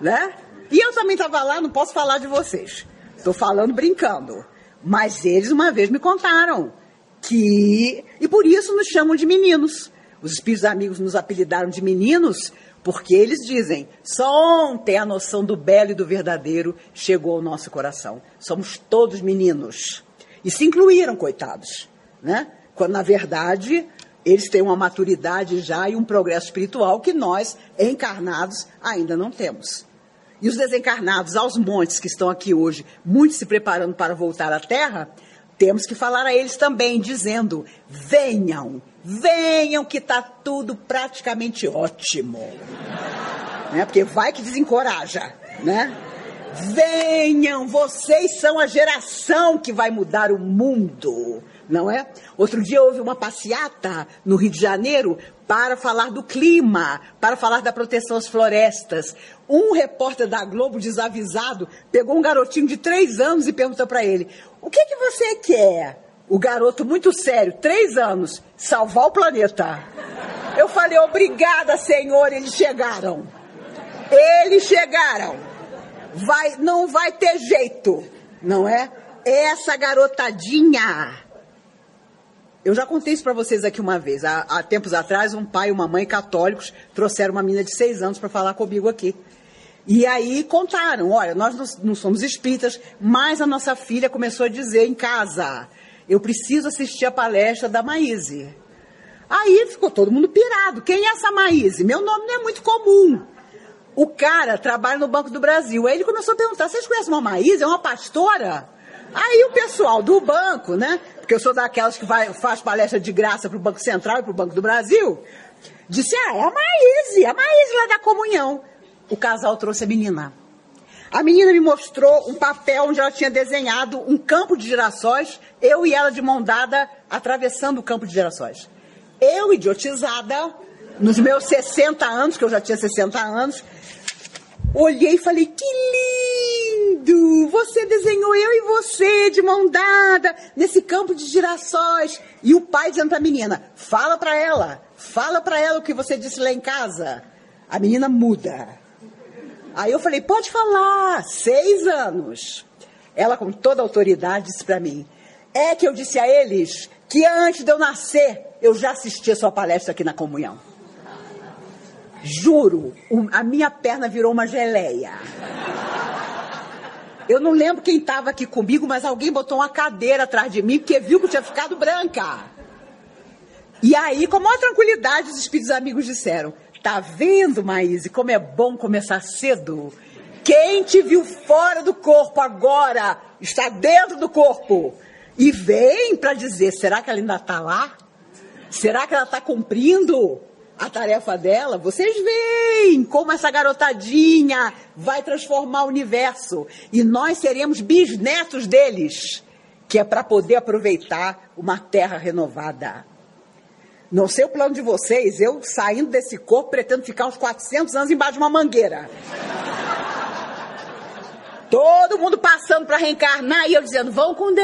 Né? E eu também estava lá, não posso falar de vocês. Estou falando brincando. Mas eles uma vez me contaram que. E por isso nos chamam de meninos. Os espíritos amigos nos apelidaram de meninos porque eles dizem: só ontem a noção do belo e do verdadeiro chegou ao nosso coração. Somos todos meninos. E se incluíram, coitados. Né? Quando, na verdade, eles têm uma maturidade já e um progresso espiritual que nós, encarnados, ainda não temos. E os desencarnados aos montes que estão aqui hoje, muitos se preparando para voltar à Terra, temos que falar a eles também, dizendo: venham, venham, que está tudo praticamente ótimo. Né? Porque vai que desencoraja, né? Venham, vocês são a geração que vai mudar o mundo, não é? Outro dia houve uma passeata no Rio de Janeiro para falar do clima, para falar da proteção às florestas. Um repórter da Globo, desavisado, pegou um garotinho de três anos e perguntou para ele: O que, que você quer? O garoto, muito sério, três anos, salvar o planeta. Eu falei: Obrigada, Senhor, eles chegaram. Eles chegaram. Vai, não vai ter jeito, não é? Essa garotadinha eu já contei isso para vocês aqui uma vez. Há, há, tempos atrás, um pai e uma mãe católicos trouxeram uma menina de seis anos para falar comigo aqui. E aí contaram: olha, nós não, não somos espíritas, mas a nossa filha começou a dizer em casa: eu preciso assistir a palestra da Maíse. Aí ficou todo mundo pirado. Quem é essa Maíse? Meu nome não é muito comum. O cara trabalha no Banco do Brasil. Aí ele começou a perguntar: vocês conhecem uma Maíse? É uma pastora? Aí o pessoal do banco, né? Porque eu sou daquelas que vai, faz palestra de graça para o Banco Central e para o Banco do Brasil, disse: ah, é a Maíse, a Maíse lá da comunhão. O casal trouxe a menina. A menina me mostrou um papel onde ela tinha desenhado um campo de girassóis, eu e ela de mão dada atravessando o campo de girassóis. Eu, idiotizada, nos meus 60 anos, que eu já tinha 60 anos, olhei e falei: que lindo! Você desenhou eu e você de mão dada nesse campo de girassóis. E o pai dizendo para a menina: fala para ela, fala para ela o que você disse lá em casa. A menina muda. Aí eu falei, pode falar, seis anos. Ela, com toda autoridade, disse para mim: é que eu disse a eles que antes de eu nascer, eu já assisti a sua palestra aqui na comunhão. Juro, a minha perna virou uma geleia. Eu não lembro quem estava aqui comigo, mas alguém botou uma cadeira atrás de mim porque viu que eu tinha ficado branca. E aí, com a maior tranquilidade, os espíritos amigos disseram: Tá vendo, Maíse, como é bom começar cedo? Quem te viu fora do corpo agora está dentro do corpo. E vem para dizer: será que ela ainda está lá? Será que ela está cumprindo a tarefa dela? Vocês veem como essa garotadinha vai transformar o universo. E nós seremos bisnetos deles, que é para poder aproveitar uma terra renovada. Não sei o plano de vocês, eu saindo desse corpo pretendo ficar uns 400 anos embaixo de uma mangueira. Todo mundo passando para reencarnar e eu dizendo: vão com Deus.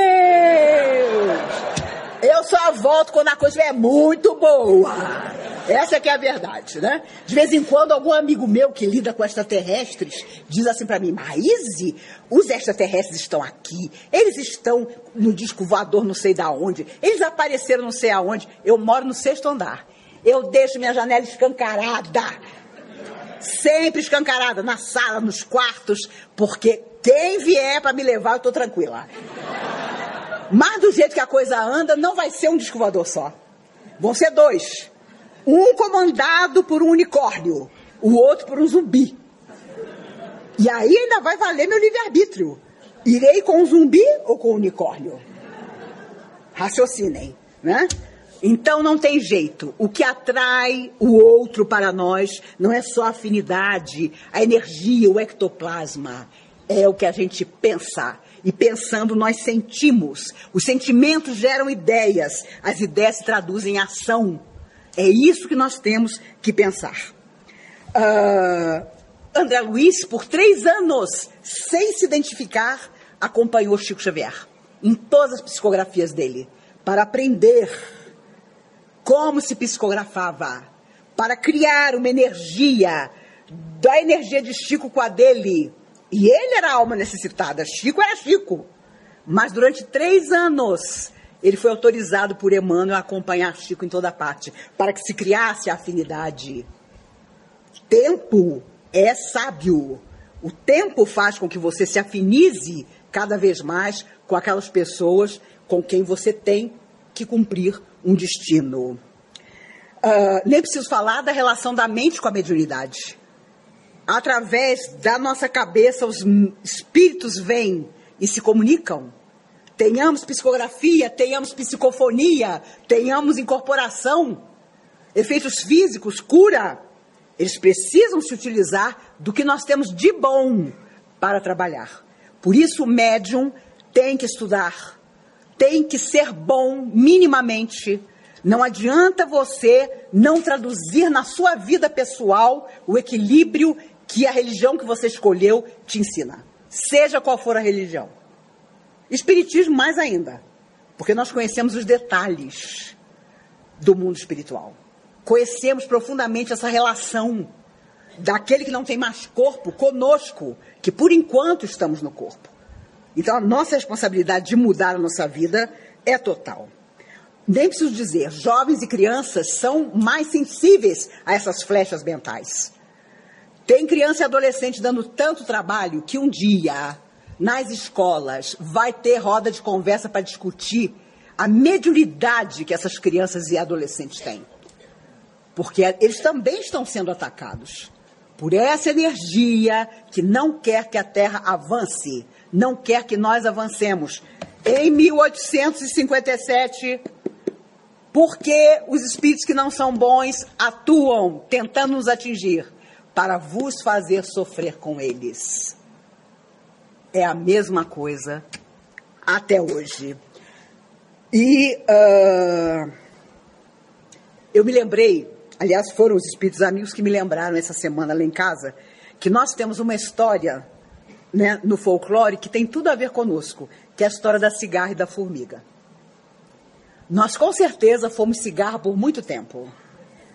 Eu só volto quando a coisa é muito boa. Essa é que é a verdade, né? De vez em quando, algum amigo meu que lida com extraterrestres diz assim para mim, Maíse, os extraterrestres estão aqui, eles estão no disco voador não sei da onde, eles apareceram não sei aonde, eu moro no sexto andar. Eu deixo minha janela escancarada, sempre escancarada, na sala, nos quartos, porque quem vier para me levar, eu tô tranquila. Mas do jeito que a coisa anda, não vai ser um disco voador só. Vão ser dois. Um comandado por um unicórnio, o outro por um zumbi. E aí ainda vai valer meu livre-arbítrio. Irei com o zumbi ou com o unicórnio? Raciocinem, né? Então não tem jeito. O que atrai o outro para nós não é só a afinidade, a energia, o ectoplasma. É o que a gente pensa. E pensando, nós sentimos. Os sentimentos geram ideias. As ideias se traduzem em ação. É isso que nós temos que pensar. Uh, André Luiz, por três anos, sem se identificar, acompanhou Chico Xavier em todas as psicografias dele, para aprender como se psicografava, para criar uma energia, da energia de Chico com a dele. E ele era alma necessitada, Chico era Chico. Mas durante três anos, ele foi autorizado por Emmanuel a acompanhar Chico em toda parte, para que se criasse a afinidade. Tempo é sábio. O tempo faz com que você se afinize cada vez mais com aquelas pessoas com quem você tem que cumprir um destino. Uh, nem preciso falar da relação da mente com a mediunidade. Através da nossa cabeça, os espíritos vêm e se comunicam tenhamos psicografia, tenhamos psicofonia, tenhamos incorporação, efeitos físicos, cura. Eles precisam se utilizar do que nós temos de bom para trabalhar. Por isso, o médium tem que estudar, tem que ser bom minimamente. Não adianta você não traduzir na sua vida pessoal o equilíbrio que a religião que você escolheu te ensina, seja qual for a religião. Espiritismo mais ainda, porque nós conhecemos os detalhes do mundo espiritual. Conhecemos profundamente essa relação daquele que não tem mais corpo conosco, que por enquanto estamos no corpo. Então a nossa responsabilidade de mudar a nossa vida é total. Nem preciso dizer, jovens e crianças são mais sensíveis a essas flechas mentais. Tem criança e adolescente dando tanto trabalho que um dia nas escolas vai ter roda de conversa para discutir a mediunidade que essas crianças e adolescentes têm. porque eles também estão sendo atacados por essa energia que não quer que a Terra avance, não quer que nós avancemos. Em 1857, porque os espíritos que não são bons atuam tentando nos atingir para vos fazer sofrer com eles. É a mesma coisa até hoje. E uh, eu me lembrei, aliás, foram os espíritos amigos que me lembraram essa semana lá em casa, que nós temos uma história né, no folclore que tem tudo a ver conosco, que é a história da cigarra e da formiga. Nós com certeza fomos cigarra por muito tempo,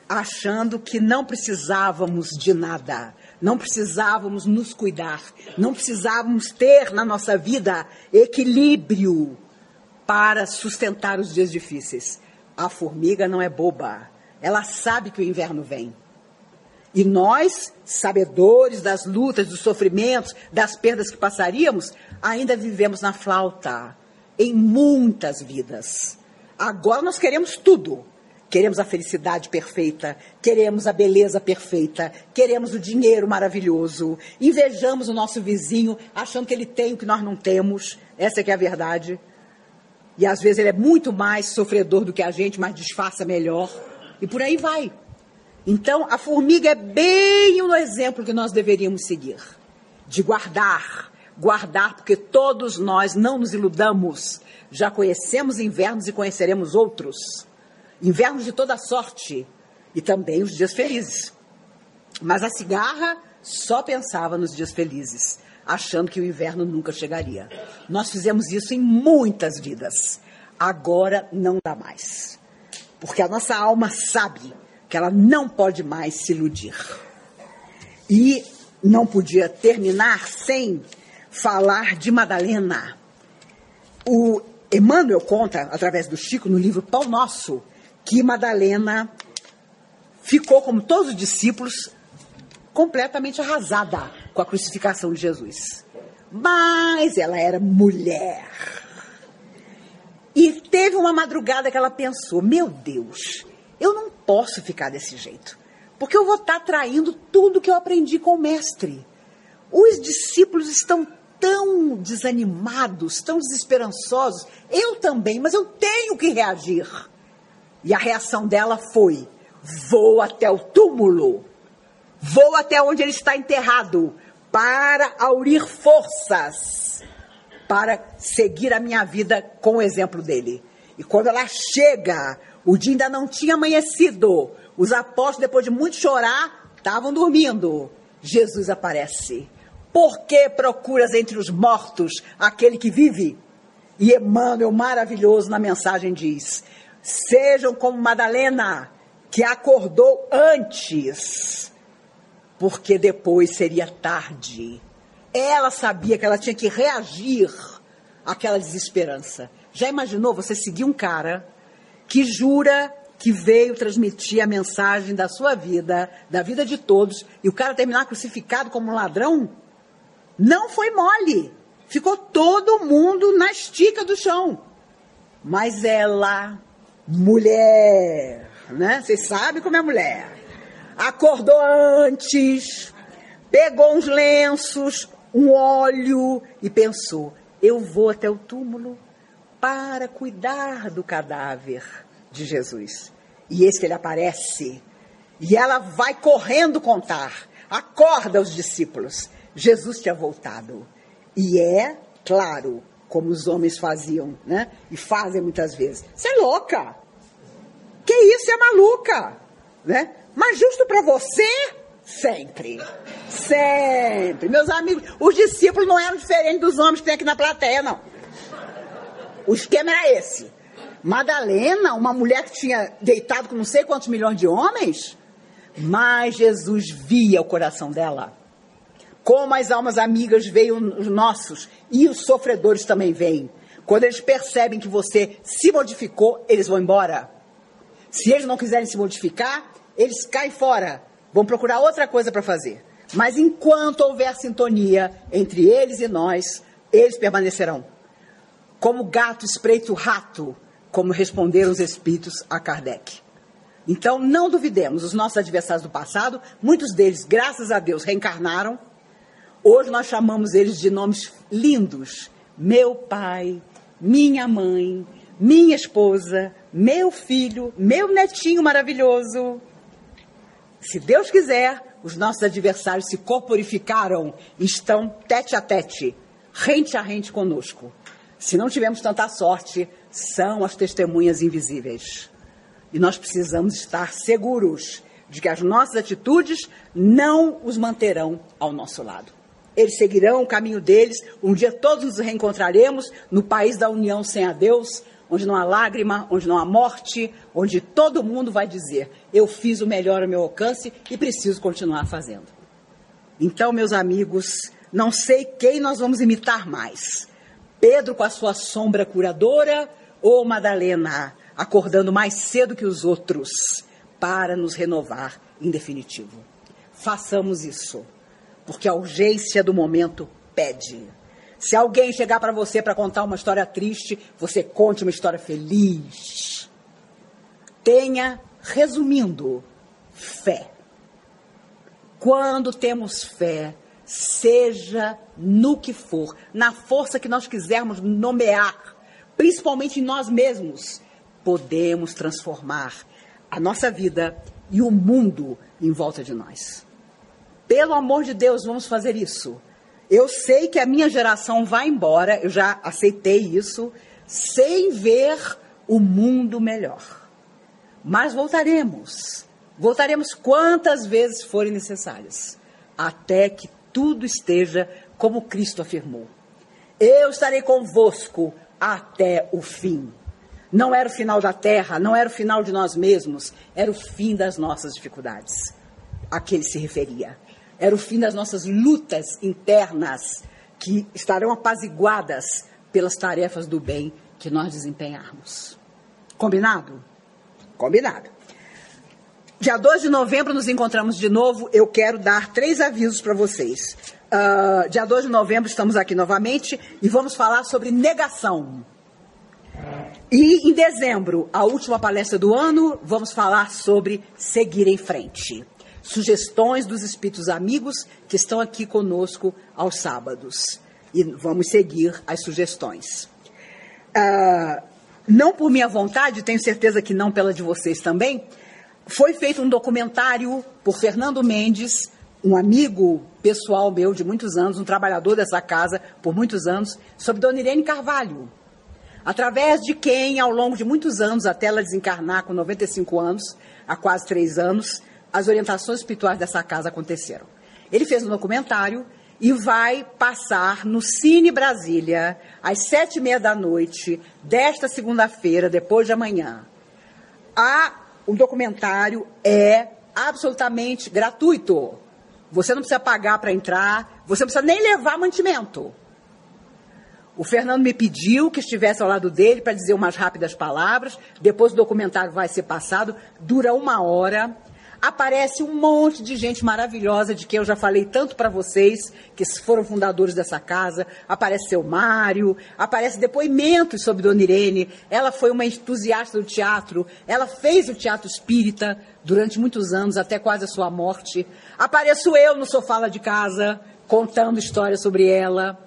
achando que não precisávamos de nada, não precisávamos nos cuidar, não precisávamos ter na nossa vida equilíbrio para sustentar os dias difíceis. A formiga não é boba, ela sabe que o inverno vem. E nós, sabedores das lutas, dos sofrimentos, das perdas que passaríamos, ainda vivemos na flauta, em muitas vidas. Agora nós queremos tudo. Queremos a felicidade perfeita, queremos a beleza perfeita, queremos o dinheiro maravilhoso, invejamos o nosso vizinho achando que ele tem o que nós não temos. Essa é que é a verdade. E às vezes ele é muito mais sofredor do que a gente, mas disfarça melhor. E por aí vai. Então, a formiga é bem o exemplo que nós deveríamos seguir. De guardar. Guardar, porque todos nós não nos iludamos. Já conhecemos invernos e conheceremos outros. Invernos de toda sorte. E também os dias felizes. Mas a cigarra só pensava nos dias felizes, achando que o inverno nunca chegaria. Nós fizemos isso em muitas vidas. Agora não dá mais. Porque a nossa alma sabe que ela não pode mais se iludir. E não podia terminar sem falar de Madalena. O Emmanuel conta, através do Chico, no livro Pão Nosso, que Madalena ficou, como todos os discípulos, completamente arrasada com a crucificação de Jesus. Mas ela era mulher. E teve uma madrugada que ela pensou: meu Deus, eu não posso ficar desse jeito, porque eu vou estar traindo tudo que eu aprendi com o mestre. Os discípulos estão tão desanimados, tão desesperançosos. Eu também, mas eu tenho que reagir. E a reação dela foi: vou até o túmulo, vou até onde ele está enterrado, para aurir forças, para seguir a minha vida com o exemplo dele. E quando ela chega o dia ainda não tinha amanhecido. Os apóstolos, depois de muito chorar, estavam dormindo. Jesus aparece. Por que procuras entre os mortos aquele que vive? E Emmanuel, maravilhoso, na mensagem diz: Sejam como Madalena, que acordou antes, porque depois seria tarde. Ela sabia que ela tinha que reagir àquela desesperança. Já imaginou você seguir um cara que jura que veio transmitir a mensagem da sua vida, da vida de todos, e o cara terminar crucificado como um ladrão? Não foi mole. Ficou todo mundo na estica do chão. Mas ela, mulher, né? Vocês sabem como é mulher. Acordou antes, pegou uns lenços, um óleo e pensou: eu vou até o túmulo para cuidar do cadáver de Jesus. E esse que ele aparece. E ela vai correndo contar. Acorda os discípulos. Jesus tinha voltado. E é, claro, como os homens faziam, né? E fazem muitas vezes. Você é louca. Que isso, é maluca, né? Mas justo para você, sempre. Sempre. Meus amigos, os discípulos não eram diferentes dos homens que tem aqui na plateia, não. O esquema era esse. Madalena, uma mulher que tinha deitado com não sei quantos milhões de homens, mas Jesus via o coração dela. Como as almas amigas veem os nossos e os sofredores também vêm. Quando eles percebem que você se modificou, eles vão embora. Se eles não quiserem se modificar, eles caem fora. Vão procurar outra coisa para fazer. Mas enquanto houver sintonia entre eles e nós, eles permanecerão. Como gato espreita o rato, como responderam os espíritos a Kardec. Então, não duvidemos, os nossos adversários do passado, muitos deles, graças a Deus, reencarnaram. Hoje nós chamamos eles de nomes lindos: meu pai, minha mãe, minha esposa, meu filho, meu netinho maravilhoso. Se Deus quiser, os nossos adversários se corporificaram e estão tete a tete, rente a rente conosco. Se não tivermos tanta sorte, são as testemunhas invisíveis. E nós precisamos estar seguros de que as nossas atitudes não os manterão ao nosso lado. Eles seguirão o caminho deles. Um dia todos nos reencontraremos no país da união sem a Deus, onde não há lágrima, onde não há morte, onde todo mundo vai dizer: eu fiz o melhor ao meu alcance e preciso continuar fazendo. Então, meus amigos, não sei quem nós vamos imitar mais: Pedro com a sua sombra curadora ou Madalena acordando mais cedo que os outros para nos renovar em definitivo. Façamos isso, porque a urgência do momento pede. Se alguém chegar para você para contar uma história triste, você conte uma história feliz. Tenha, resumindo, fé. Quando temos fé, seja no que for, na força que nós quisermos nomear, principalmente em nós mesmos, podemos transformar a nossa vida e o mundo em volta de nós. Pelo amor de Deus, vamos fazer isso. Eu sei que a minha geração vai embora, eu já aceitei isso, sem ver o mundo melhor. Mas voltaremos. Voltaremos quantas vezes forem necessárias, até que tudo esteja como Cristo afirmou. Eu estarei convosco até o fim. Não era o final da terra, não era o final de nós mesmos, era o fim das nossas dificuldades. A que ele se referia. Era o fim das nossas lutas internas, que estarão apaziguadas pelas tarefas do bem que nós desempenharmos. Combinado? Combinado. Dia 2 de novembro nos encontramos de novo. Eu quero dar três avisos para vocês. Uh, dia 2 de novembro estamos aqui novamente e vamos falar sobre negação. E em dezembro, a última palestra do ano, vamos falar sobre seguir em frente sugestões dos espíritos amigos que estão aqui conosco aos sábados. E vamos seguir as sugestões. Uh, não por minha vontade, tenho certeza que não pela de vocês também, foi feito um documentário por Fernando Mendes, um amigo pessoal meu de muitos anos, um trabalhador dessa casa por muitos anos, sobre Dona Irene Carvalho. Através de quem, ao longo de muitos anos, até ela desencarnar com 95 anos, há quase três anos, as orientações espirituais dessa casa aconteceram. Ele fez um documentário e vai passar no Cine Brasília, às sete e meia da noite, desta segunda-feira, depois de amanhã. O documentário é absolutamente gratuito. Você não precisa pagar para entrar, você não precisa nem levar mantimento. O Fernando me pediu que estivesse ao lado dele para dizer umas rápidas palavras. Depois o documentário vai ser passado, dura uma hora aparece um monte de gente maravilhosa de quem eu já falei tanto para vocês, que foram fundadores dessa casa. Aparece seu Mário, aparece depoimentos sobre Dona Irene. Ela foi uma entusiasta do teatro, ela fez o teatro espírita durante muitos anos, até quase a sua morte. Apareço eu no sofá lá de casa, contando histórias sobre ela.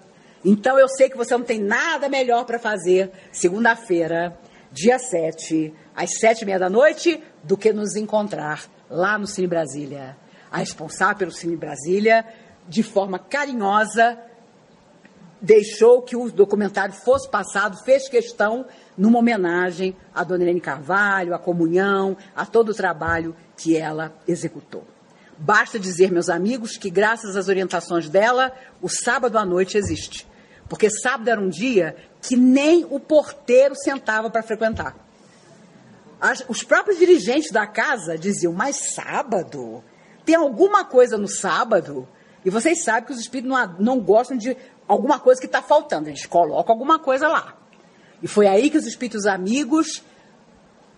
Então eu sei que você não tem nada melhor para fazer segunda-feira, dia 7, às sete e meia da noite, do que nos encontrar lá no Cine Brasília. A responsável pelo Cine Brasília, de forma carinhosa, deixou que o documentário fosse passado, fez questão numa homenagem à Dona Irene Carvalho, à comunhão, a todo o trabalho que ela executou. Basta dizer, meus amigos, que graças às orientações dela, o sábado à noite existe. Porque sábado era um dia que nem o porteiro sentava para frequentar. As, os próprios dirigentes da casa diziam, mas sábado? Tem alguma coisa no sábado? E vocês sabem que os espíritos não, não gostam de alguma coisa que está faltando. Eles colocam alguma coisa lá. E foi aí que os espíritos amigos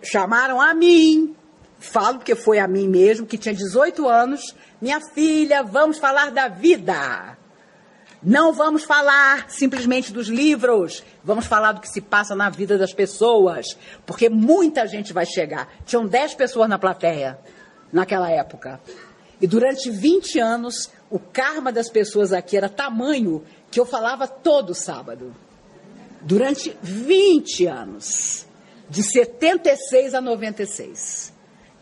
chamaram a mim. Falo porque foi a mim mesmo, que tinha 18 anos. Minha filha, vamos falar da vida. Não vamos falar simplesmente dos livros, vamos falar do que se passa na vida das pessoas, porque muita gente vai chegar. Tinham 10 pessoas na plateia naquela época. E durante 20 anos, o karma das pessoas aqui era tamanho que eu falava todo sábado. Durante 20 anos, de 76 a 96.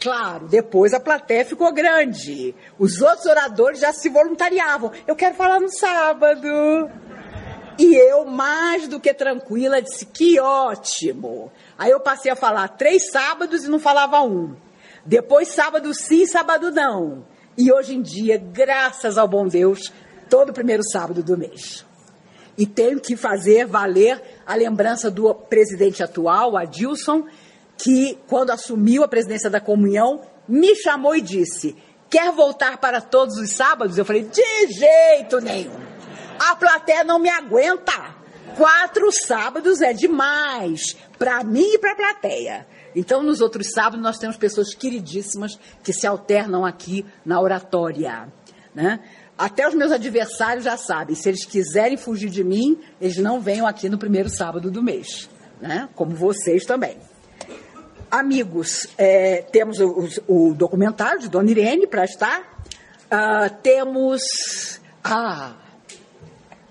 Claro, depois a plateia ficou grande. Os outros oradores já se voluntariavam. Eu quero falar no sábado. E eu, mais do que tranquila, disse: que ótimo. Aí eu passei a falar três sábados e não falava um. Depois, sábado sim, sábado não. E hoje em dia, graças ao bom Deus, todo primeiro sábado do mês. E tenho que fazer valer a lembrança do presidente atual, Adilson, que, quando assumiu a presidência da comunhão, me chamou e disse: Quer voltar para todos os sábados? Eu falei: De jeito nenhum. A plateia não me aguenta. Quatro sábados é demais para mim e para a plateia. Então, nos outros sábados, nós temos pessoas queridíssimas que se alternam aqui na oratória. Né? Até os meus adversários já sabem, se eles quiserem fugir de mim, eles não venham aqui no primeiro sábado do mês. Né? Como vocês também. Amigos, é, temos o, o, documentário de Dona Irene para estar. Uh, temos. Ah,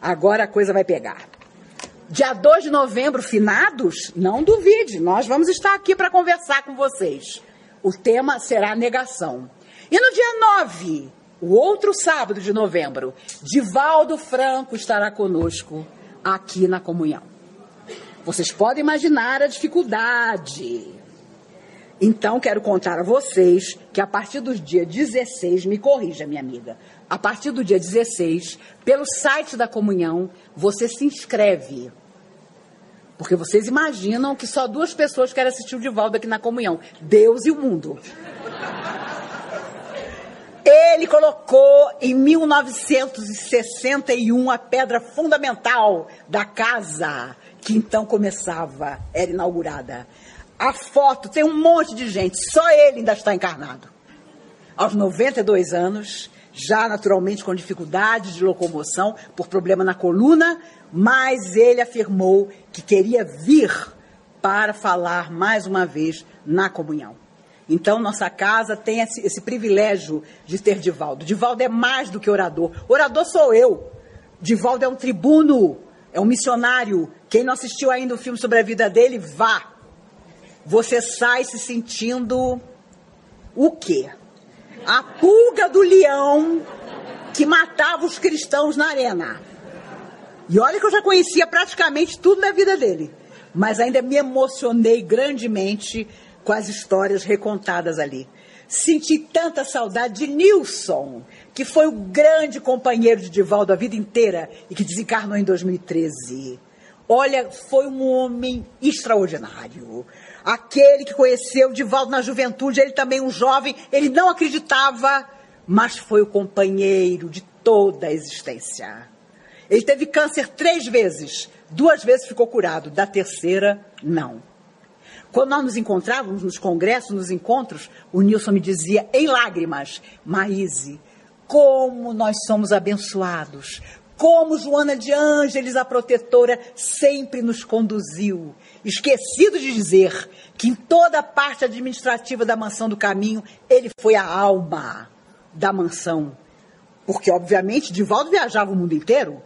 agora a coisa vai pegar. Dia 2 de novembro, finados, não duvide, nós vamos estar aqui para conversar com vocês. O tema será negação. E no dia 9, o outro sábado de novembro, Divaldo Franco estará conosco aqui na comunhão. Vocês podem imaginar a dificuldade. Então, quero contar a vocês que a partir do dia 16, me corrija, minha amiga, a partir do dia 16, pelo site da comunhão, você se inscreve. Porque vocês imaginam que só duas pessoas querem assistir o Divaldo aqui na comunhão: Deus e o mundo. Ele colocou em 1961 a pedra fundamental da casa, que então começava, era inaugurada. A foto tem um monte de gente, só ele ainda está encarnado. Aos 92 anos, já naturalmente com dificuldades de locomoção por problema na coluna, mas ele afirmou que queria vir para falar mais uma vez na comunhão. Então, nossa casa tem esse, esse privilégio de ter Divaldo. Divaldo é mais do que orador. Orador sou eu. Divaldo é um tribuno, é um missionário. Quem não assistiu ainda o filme sobre a vida dele, vá. Você sai se sentindo o quê? a pulga do leão que matava os cristãos na arena. E olha que eu já conhecia praticamente tudo da vida dele, mas ainda me emocionei grandemente com as histórias recontadas ali. Senti tanta saudade de Nilson, que foi o grande companheiro de Divaldo a vida inteira e que desencarnou em 2013. Olha, foi um homem extraordinário. Aquele que conheceu Divaldo na juventude, ele também um jovem, ele não acreditava, mas foi o companheiro de toda a existência. Ele teve câncer três vezes, duas vezes ficou curado, da terceira, não. Quando nós nos encontrávamos nos congressos, nos encontros, o Nilson me dizia em lágrimas: Maíse, como nós somos abençoados, como Joana de Ângeles, a protetora, sempre nos conduziu. Esquecido de dizer que em toda a parte administrativa da mansão do caminho, ele foi a alma da mansão. Porque, obviamente, Divaldo viajava o mundo inteiro.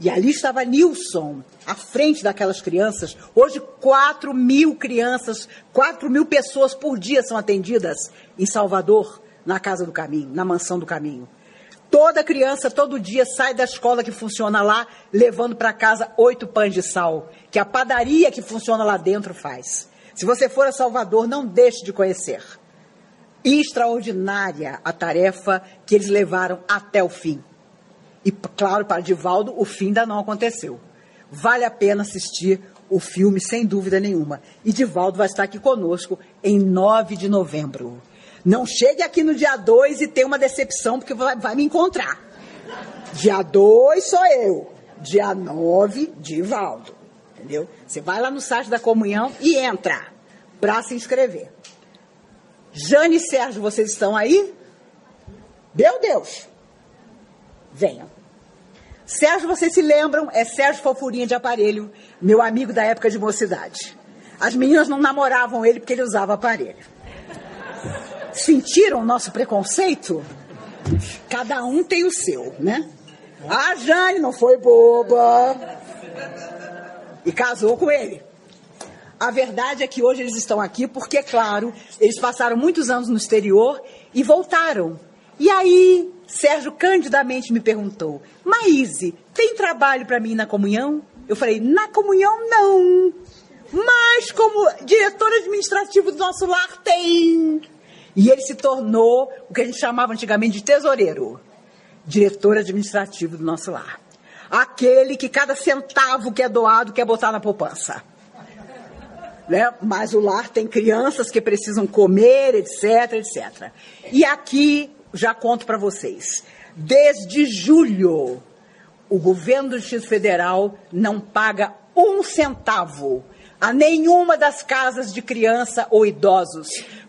E ali estava Nilson, à frente daquelas crianças. Hoje, 4 mil crianças, 4 mil pessoas por dia são atendidas em Salvador, na Casa do Caminho, na Mansão do Caminho. Toda criança, todo dia, sai da escola que funciona lá, levando para casa oito pães de sal, que a padaria que funciona lá dentro faz. Se você for a Salvador, não deixe de conhecer. Extraordinária a tarefa que eles levaram até o fim. E, claro, para Divaldo, o fim ainda não aconteceu. Vale a pena assistir o filme, sem dúvida nenhuma. E Divaldo vai estar aqui conosco em 9 de novembro. Não chegue aqui no dia 2 e tenha uma decepção, porque vai, vai me encontrar. Dia 2 sou eu. Dia 9, Divaldo. Entendeu? Você vai lá no site da comunhão e entra para se inscrever. Jane e Sérgio, vocês estão aí? Meu Deus! Venham. Sérgio, vocês se lembram, é Sérgio Fofurinha de Aparelho, meu amigo da época de mocidade. As meninas não namoravam ele porque ele usava aparelho. Sentiram o nosso preconceito? Cada um tem o seu, né? A Jane não foi boba. E casou com ele. A verdade é que hoje eles estão aqui porque, claro, eles passaram muitos anos no exterior e voltaram. E aí, Sérgio candidamente me perguntou: Maíse, tem trabalho para mim na comunhão? Eu falei: na comunhão não. Mas como diretor administrativo do nosso lar tem. E ele se tornou o que a gente chamava antigamente de tesoureiro, diretor administrativo do nosso lar. Aquele que cada centavo que é doado quer botar na poupança. Né? Mas o lar tem crianças que precisam comer, etc, etc. E aqui já conto para vocês. Desde julho, o governo do Distrito Federal não paga um centavo a nenhuma das casas de criança ou idosos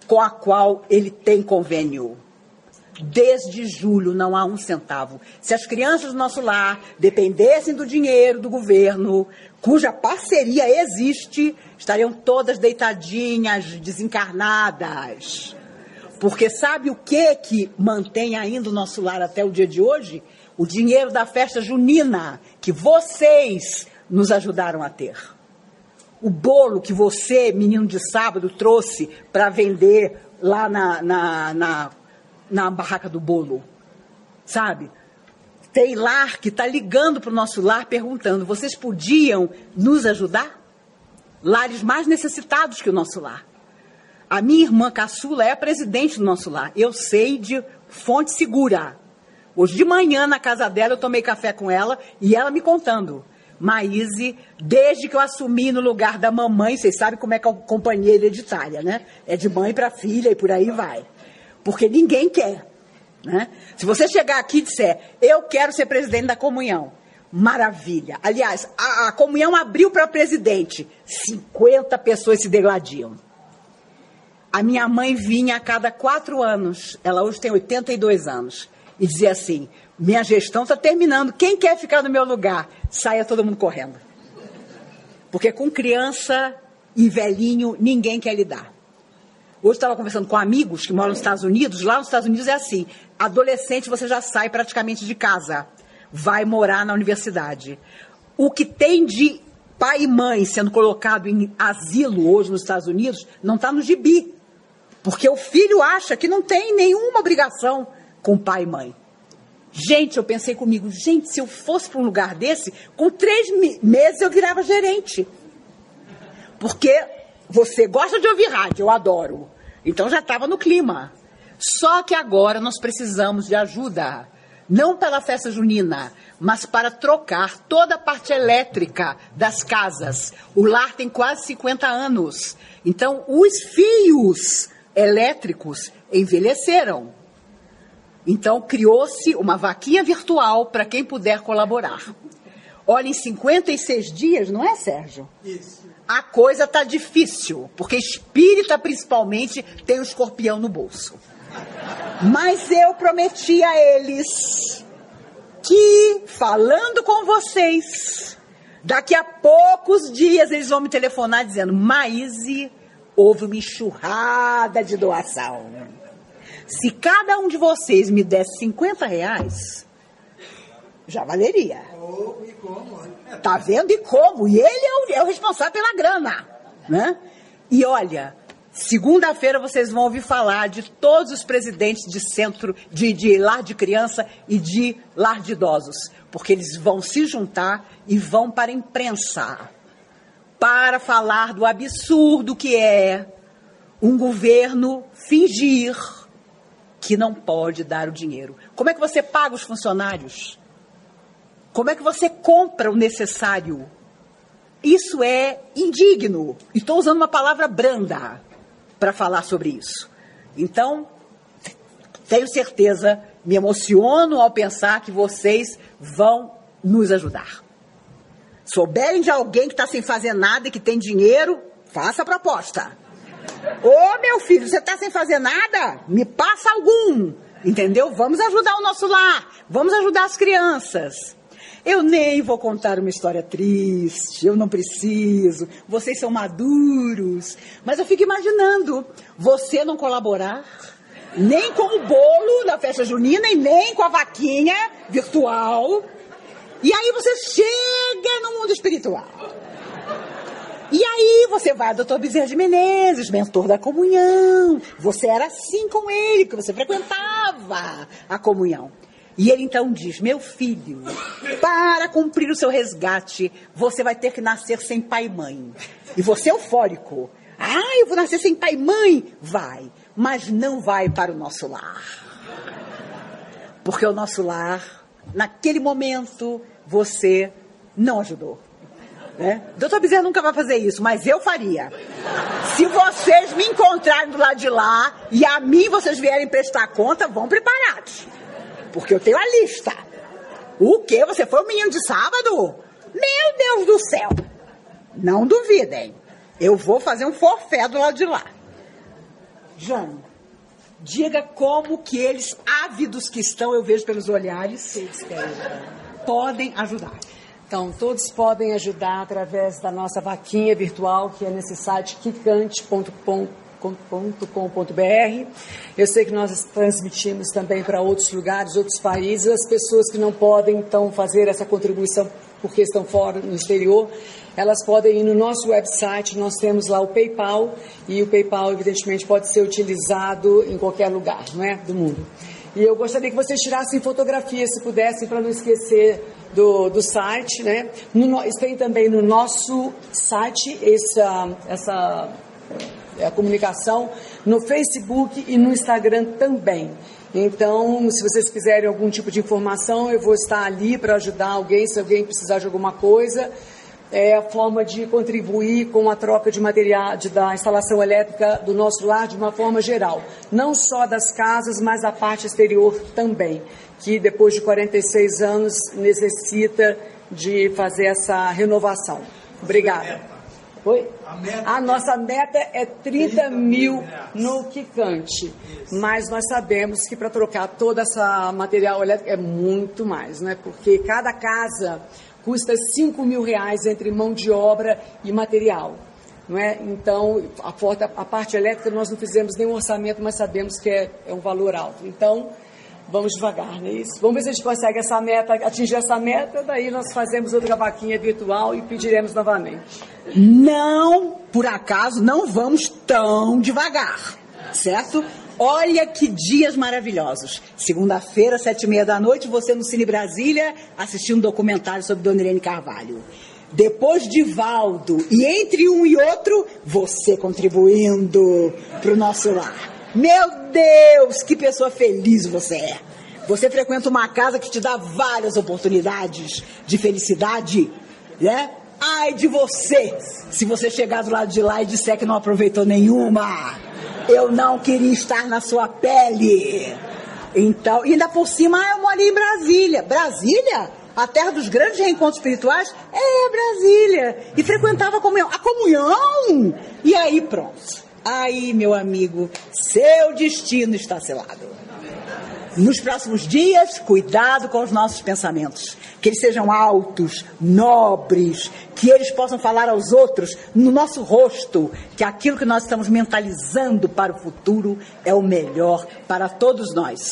com a qual ele tem convênio. Desde julho não há um centavo. Se as crianças do nosso lar dependessem do dinheiro do governo, cuja parceria existe, estariam todas deitadinhas, desencarnadas. Porque sabe o que que mantém ainda o nosso lar até o dia de hoje? O dinheiro da festa junina que vocês nos ajudaram a ter. O bolo que você, menino de sábado, trouxe para vender lá na, na, na, na barraca do bolo. Sabe? Tem lar que está ligando para o nosso lar perguntando: vocês podiam nos ajudar? Lares mais necessitados que o nosso lar. A minha irmã caçula é a presidente do nosso lar. Eu sei de fonte segura. Hoje de manhã, na casa dela, eu tomei café com ela e ela me contando. Maíse, desde que eu assumi no lugar da mamãe, vocês sabem como é que é a companhia hereditária, né? É de mãe para filha e por aí vai. Porque ninguém quer. Né? Se você chegar aqui e disser, eu quero ser presidente da comunhão, maravilha. Aliás, a, a comunhão abriu para presidente, 50 pessoas se degladiam. A minha mãe vinha a cada quatro anos, ela hoje tem 82 anos, e dizia assim: minha gestão está terminando, quem quer ficar no meu lugar? Saia todo mundo correndo. Porque com criança e velhinho, ninguém quer lidar. Hoje estava conversando com amigos que moram nos Estados Unidos. Lá nos Estados Unidos é assim: adolescente você já sai praticamente de casa, vai morar na universidade. O que tem de pai e mãe sendo colocado em asilo hoje nos Estados Unidos não está no gibi. Porque o filho acha que não tem nenhuma obrigação com pai e mãe. Gente, eu pensei comigo, gente, se eu fosse para um lugar desse, com três meses eu virava gerente. Porque você gosta de ouvir rádio, eu adoro. Então já estava no clima. Só que agora nós precisamos de ajuda. Não pela festa junina, mas para trocar toda a parte elétrica das casas. O lar tem quase 50 anos. Então, os fios elétricos envelheceram. Então criou-se uma vaquinha virtual para quem puder colaborar. Olha, em 56 dias, não é, Sérgio? Isso. A coisa tá difícil, porque espírita principalmente tem o escorpião no bolso. Mas eu prometi a eles que, falando com vocês, daqui a poucos dias eles vão me telefonar dizendo: Maíse, houve uma enxurrada de doação. Se cada um de vocês me desse 50 reais, já valeria. Tá vendo e como? E ele é o, é o responsável pela grana, né? E olha, segunda-feira vocês vão ouvir falar de todos os presidentes de centro, de, de lar de criança e de lar de idosos, porque eles vão se juntar e vão para a imprensa para falar do absurdo que é um governo fingir que não pode dar o dinheiro. Como é que você paga os funcionários? Como é que você compra o necessário? Isso é indigno. Estou usando uma palavra branda para falar sobre isso. Então, tenho certeza, me emociono ao pensar que vocês vão nos ajudar. Souberem de alguém que está sem fazer nada e que tem dinheiro, faça a proposta. Ô meu filho, você está sem fazer nada? Me passa algum. Entendeu? Vamos ajudar o nosso lar. Vamos ajudar as crianças. Eu nem vou contar uma história triste, eu não preciso. Vocês são maduros. Mas eu fico imaginando você não colaborar nem com o bolo da festa junina e nem com a vaquinha virtual. E aí você chega no mundo espiritual. E aí você vai ao doutor Bezerra de Menezes, mentor da comunhão. Você era assim com ele, que você frequentava a comunhão. E ele então diz: Meu filho, para cumprir o seu resgate, você vai ter que nascer sem pai e mãe. E você é eufórico. Ah, eu vou nascer sem pai e mãe? Vai, mas não vai para o nosso lar. Porque o nosso lar, naquele momento, você não ajudou. Né? Doutor Bezerra nunca vai fazer isso, mas eu faria. Se vocês me encontrarem do lado de lá e a mim vocês vierem prestar conta, vão preparados. Porque eu tenho a lista. O que? Você foi o menino de sábado? Meu Deus do céu! Não duvidem. Eu vou fazer um forfé do lado de lá. Jane, diga como que eles, ávidos que estão, eu vejo pelos olhares, podem ajudar. Então, todos podem ajudar através da nossa vaquinha virtual, que é nesse site quicante.com.br. Eu sei que nós transmitimos também para outros lugares, outros países. As pessoas que não podem, então, fazer essa contribuição porque estão fora, no exterior, elas podem ir no nosso website, nós temos lá o PayPal, e o PayPal, evidentemente, pode ser utilizado em qualquer lugar, não é? Do mundo. E eu gostaria que vocês tirassem fotografias, se pudessem, para não esquecer do, do site, né? No, tem também no nosso site essa, essa é, a comunicação, no Facebook e no Instagram também. Então, se vocês quiserem algum tipo de informação, eu vou estar ali para ajudar alguém, se alguém precisar de alguma coisa é a forma de contribuir com a troca de material de, da instalação elétrica do nosso lar de uma forma geral, não só das casas, mas da parte exterior também, que depois de 46 anos necessita de fazer essa renovação. Obrigada. Oi? A, a nossa meta é 30, 30 mil no Quicante, mas nós sabemos que para trocar toda essa material elétrico é muito mais, né? Porque cada casa custa 5 mil reais entre mão de obra e material. Não é? Então, a, a parte elétrica nós não fizemos nenhum orçamento, mas sabemos que é, é um valor alto. Então, vamos devagar, não é isso? Vamos ver se a gente consegue essa meta, atingir essa meta, daí nós fazemos outra vaquinha virtual e pediremos novamente. Não, por acaso, não vamos tão devagar, certo? Olha que dias maravilhosos. Segunda-feira, sete e meia da noite, você no Cine Brasília, assistindo um documentário sobre Dona Irene Carvalho. Depois de Valdo, e entre um e outro, você contribuindo para o nosso lar. Meu Deus, que pessoa feliz você é. Você frequenta uma casa que te dá várias oportunidades de felicidade, né? Ai de você, se você chegar do lado de lá e disser que não aproveitou nenhuma. Eu não queria estar na sua pele. Então, ainda por cima, eu moro em Brasília. Brasília? A terra dos grandes reencontros espirituais? É, Brasília. E frequentava a comunhão. A comunhão! E aí, pronto. Aí, meu amigo, seu destino está selado. Nos próximos dias, cuidado com os nossos pensamentos. Que eles sejam altos, nobres, que eles possam falar aos outros no nosso rosto que aquilo que nós estamos mentalizando para o futuro é o melhor para todos nós.